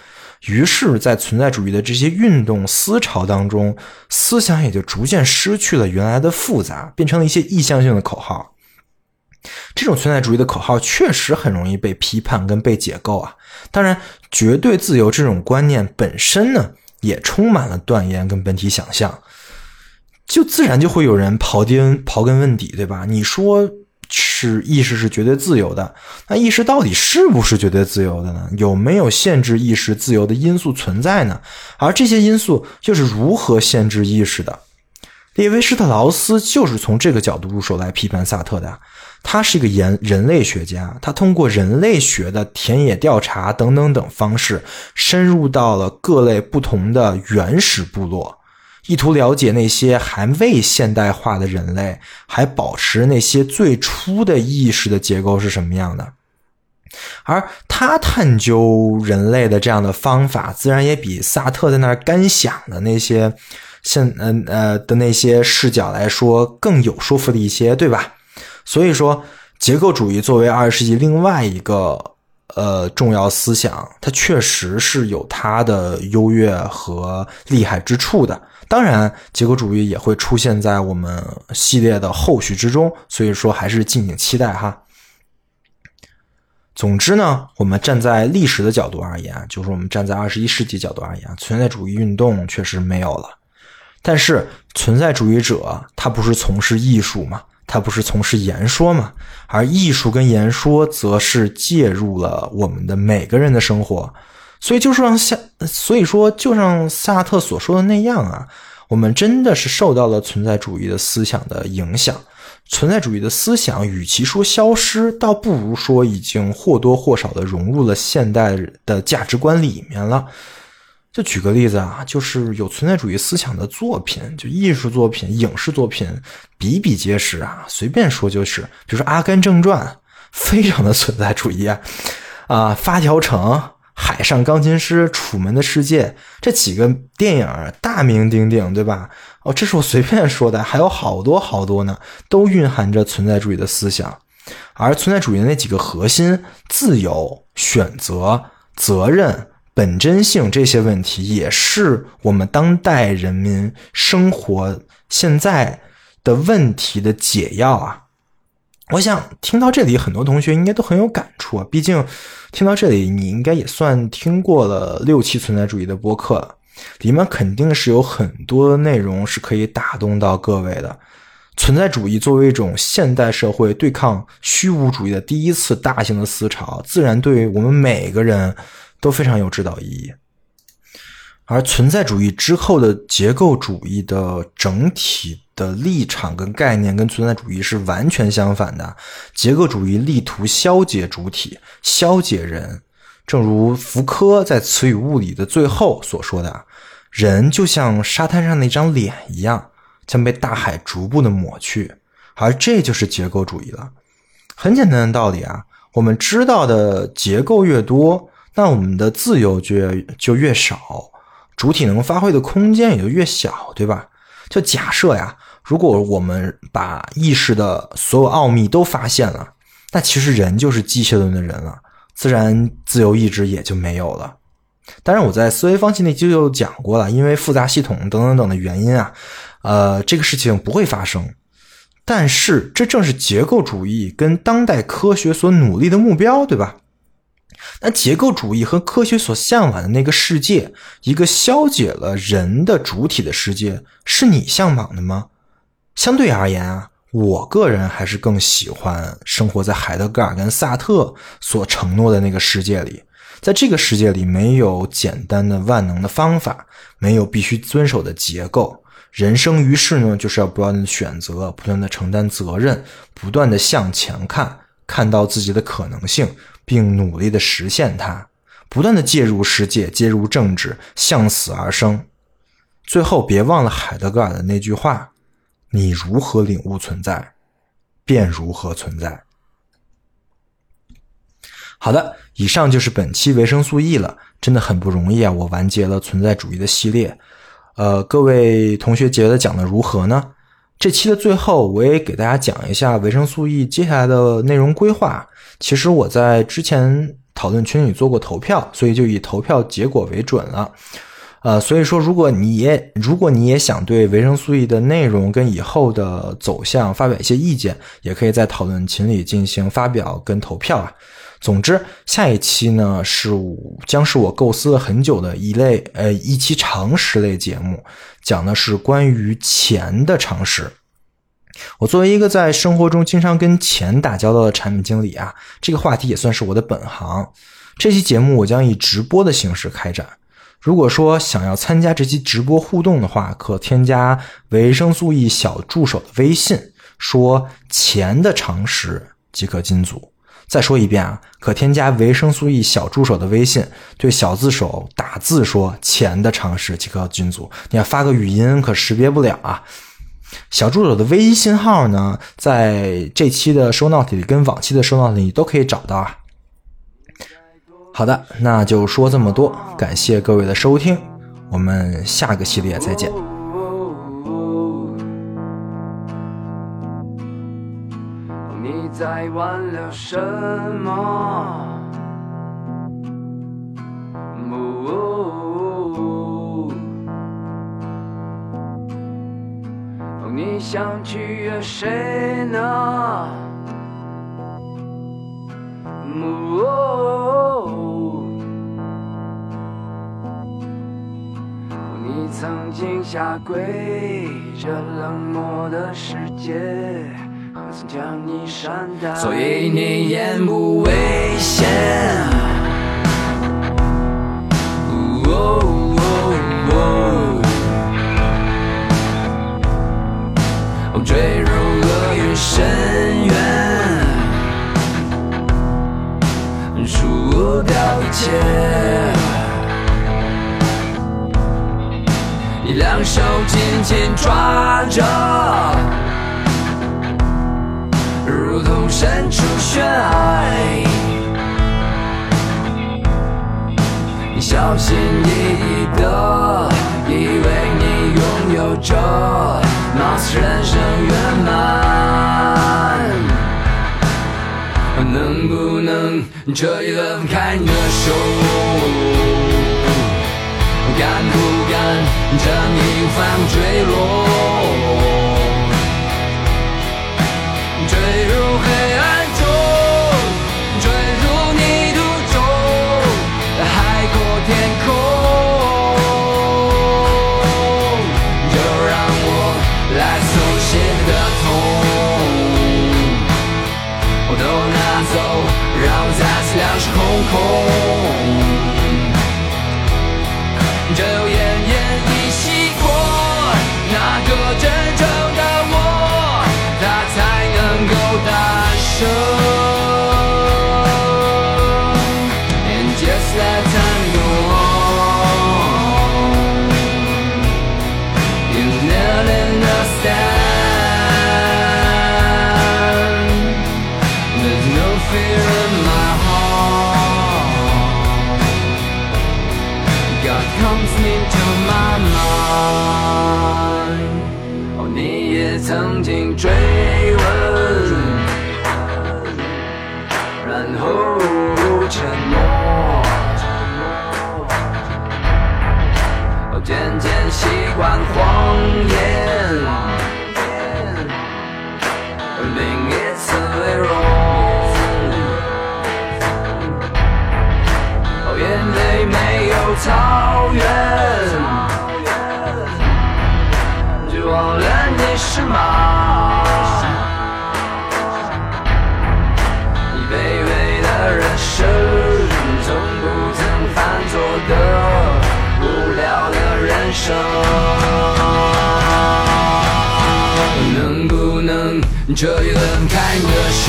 于是，在存在主义的这些运动思潮当中，思想也就逐渐失去了原来的复杂，变成了一些意向性的口号。这种存在主义的口号确实很容易被批判跟被解构啊。当然，绝对自由这种观念本身呢？也充满了断言跟本体想象，就自然就会有人刨根刨根问底，对吧？你说是意识是绝对自由的，那意识到底是不是绝对自由的呢？有没有限制意识自由的因素存在呢？而这些因素又是如何限制意识的？列维施特劳斯就是从这个角度入手来批判萨特的。他是一个人人类学家，他通过人类学的田野调查等等等方式，深入到了各类不同的原始部落，意图了解那些还未现代化的人类还保持那些最初的意识的结构是什么样的。而他探究人类的这样的方法，自然也比萨特在那儿干想的那些现嗯呃的那些视角来说更有说服力一些，对吧？所以说，结构主义作为二十世纪另外一个呃重要思想，它确实是有它的优越和厉害之处的。当然，结构主义也会出现在我们系列的后续之中，所以说还是敬请期待哈。总之呢，我们站在历史的角度而言，就是我们站在二十一世纪角度而言，存在主义运动确实没有了。但是，存在主义者他不是从事艺术嘛？他不是从事言说嘛，而艺术跟言说则是介入了我们的每个人的生活，所以就是让夏，所以说就像萨特所说的那样啊，我们真的是受到了存在主义的思想的影响，存在主义的思想与其说消失，倒不如说已经或多或少的融入了现代的价值观里面了。就举个例子啊，就是有存在主义思想的作品，就艺术作品、影视作品比比皆是啊。随便说就是，比如说《阿甘正传》，非常的存在主义啊，《发条城》《海上钢琴师》《楚门的世界》这几个电影大名鼎鼎，对吧？哦，这是我随便说的，还有好多好多呢，都蕴含着存在主义的思想。而存在主义的那几个核心——自由、选择、责任。本真性这些问题也是我们当代人民生活现在的问题的解药啊！我想听到这里，很多同学应该都很有感触啊。毕竟听到这里，你应该也算听过了六期存在主义的播客了，里面肯定是有很多内容是可以打动到各位的。存在主义作为一种现代社会对抗虚无主义的第一次大型的思潮，自然对我们每个人。都非常有指导意义，而存在主义之后的结构主义的整体的立场跟概念跟存在主义是完全相反的。结构主义力图消解主体，消解人，正如福柯在《词与物》理的最后所说的：“人就像沙滩上那张脸一样，将被大海逐步的抹去。”而这就是结构主义了。很简单的道理啊，我们知道的结构越多。那我们的自由就越就越少，主体能发挥的空间也就越小，对吧？就假设呀，如果我们把意识的所有奥秘都发现了，那其实人就是机械论的人了，自然自由意志也就没有了。当然，我在思维方式那期就讲过了，因为复杂系统等等等的原因啊，呃，这个事情不会发生。但是，这正是结构主义跟当代科学所努力的目标，对吧？那结构主义和科学所向往的那个世界，一个消解了人的主体的世界，是你向往的吗？相对而言啊，我个人还是更喜欢生活在海德格尔跟萨特所承诺的那个世界里。在这个世界里，没有简单的万能的方法，没有必须遵守的结构。人生于世呢，就是要不断的选择，不断的承担责任，不断的向前看，看到自己的可能性。并努力的实现它，不断的介入世界，介入政治，向死而生。最后，别忘了海德格尔的那句话：“你如何领悟存在？便如何存在？好的，以上就是本期维生素 E 了，真的很不容易啊！我完结了存在主义的系列，呃，各位同学觉得讲的如何呢？这期的最后，我也给大家讲一下维生素 E 接下来的内容规划。其实我在之前讨论群里做过投票，所以就以投票结果为准了。呃，所以说，如果你也如果你也想对维生素 E 的内容跟以后的走向发表一些意见，也可以在讨论群里进行发表跟投票啊。总之，下一期呢是将是我构思了很久的一类呃一期常识类节目，讲的是关于钱的常识。我作为一个在生活中经常跟钱打交道的产品经理啊，这个话题也算是我的本行。这期节目我将以直播的形式开展。如果说想要参加这期直播互动的话，可添加维生素 E 小助手的微信，说钱的常识即可进组。再说一遍啊，可添加维生素 E 小助手的微信，对小字手打字说钱的常识即可进组。你要发个语音可识别不了啊。小助手的微信号呢，在这期的收 note 里跟往期的收 note 里都可以找到啊。好的，那就说这么多，感谢各位的收听，我们下个系列再见。在挽留什么？你想取悦谁呢？曾经下跪这冷漠的世界，所以你眼不危险。坠入厄运深渊，输掉一切。你两手紧紧抓着，身处悬崖。你小心翼翼的，以为你拥有着，貌似人生圆满。能不能这一轮开你的手？敢不敢这命犯坠落，是空空。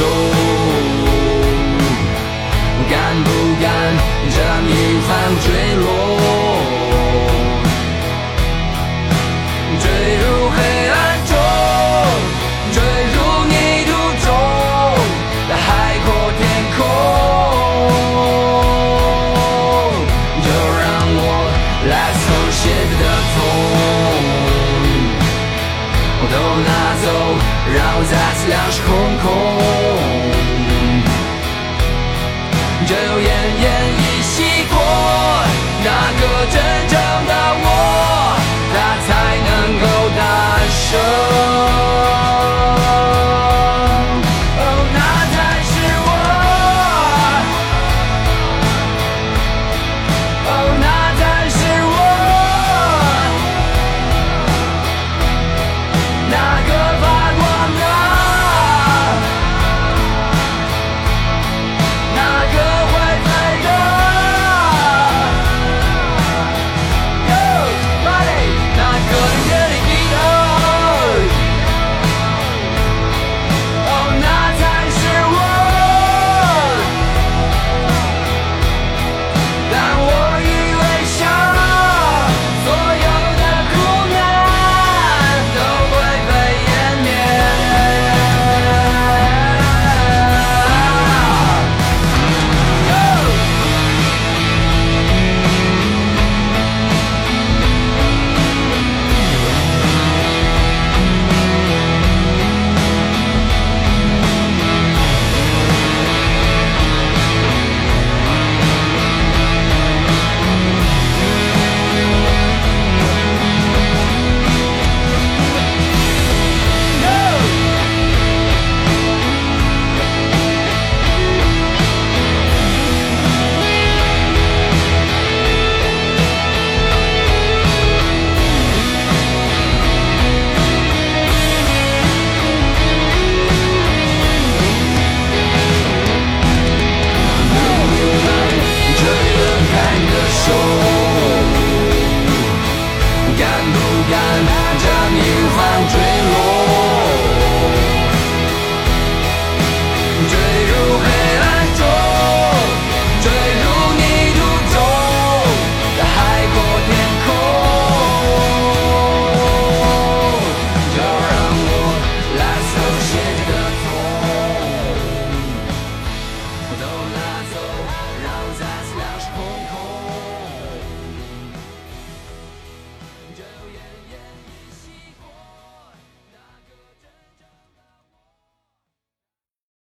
你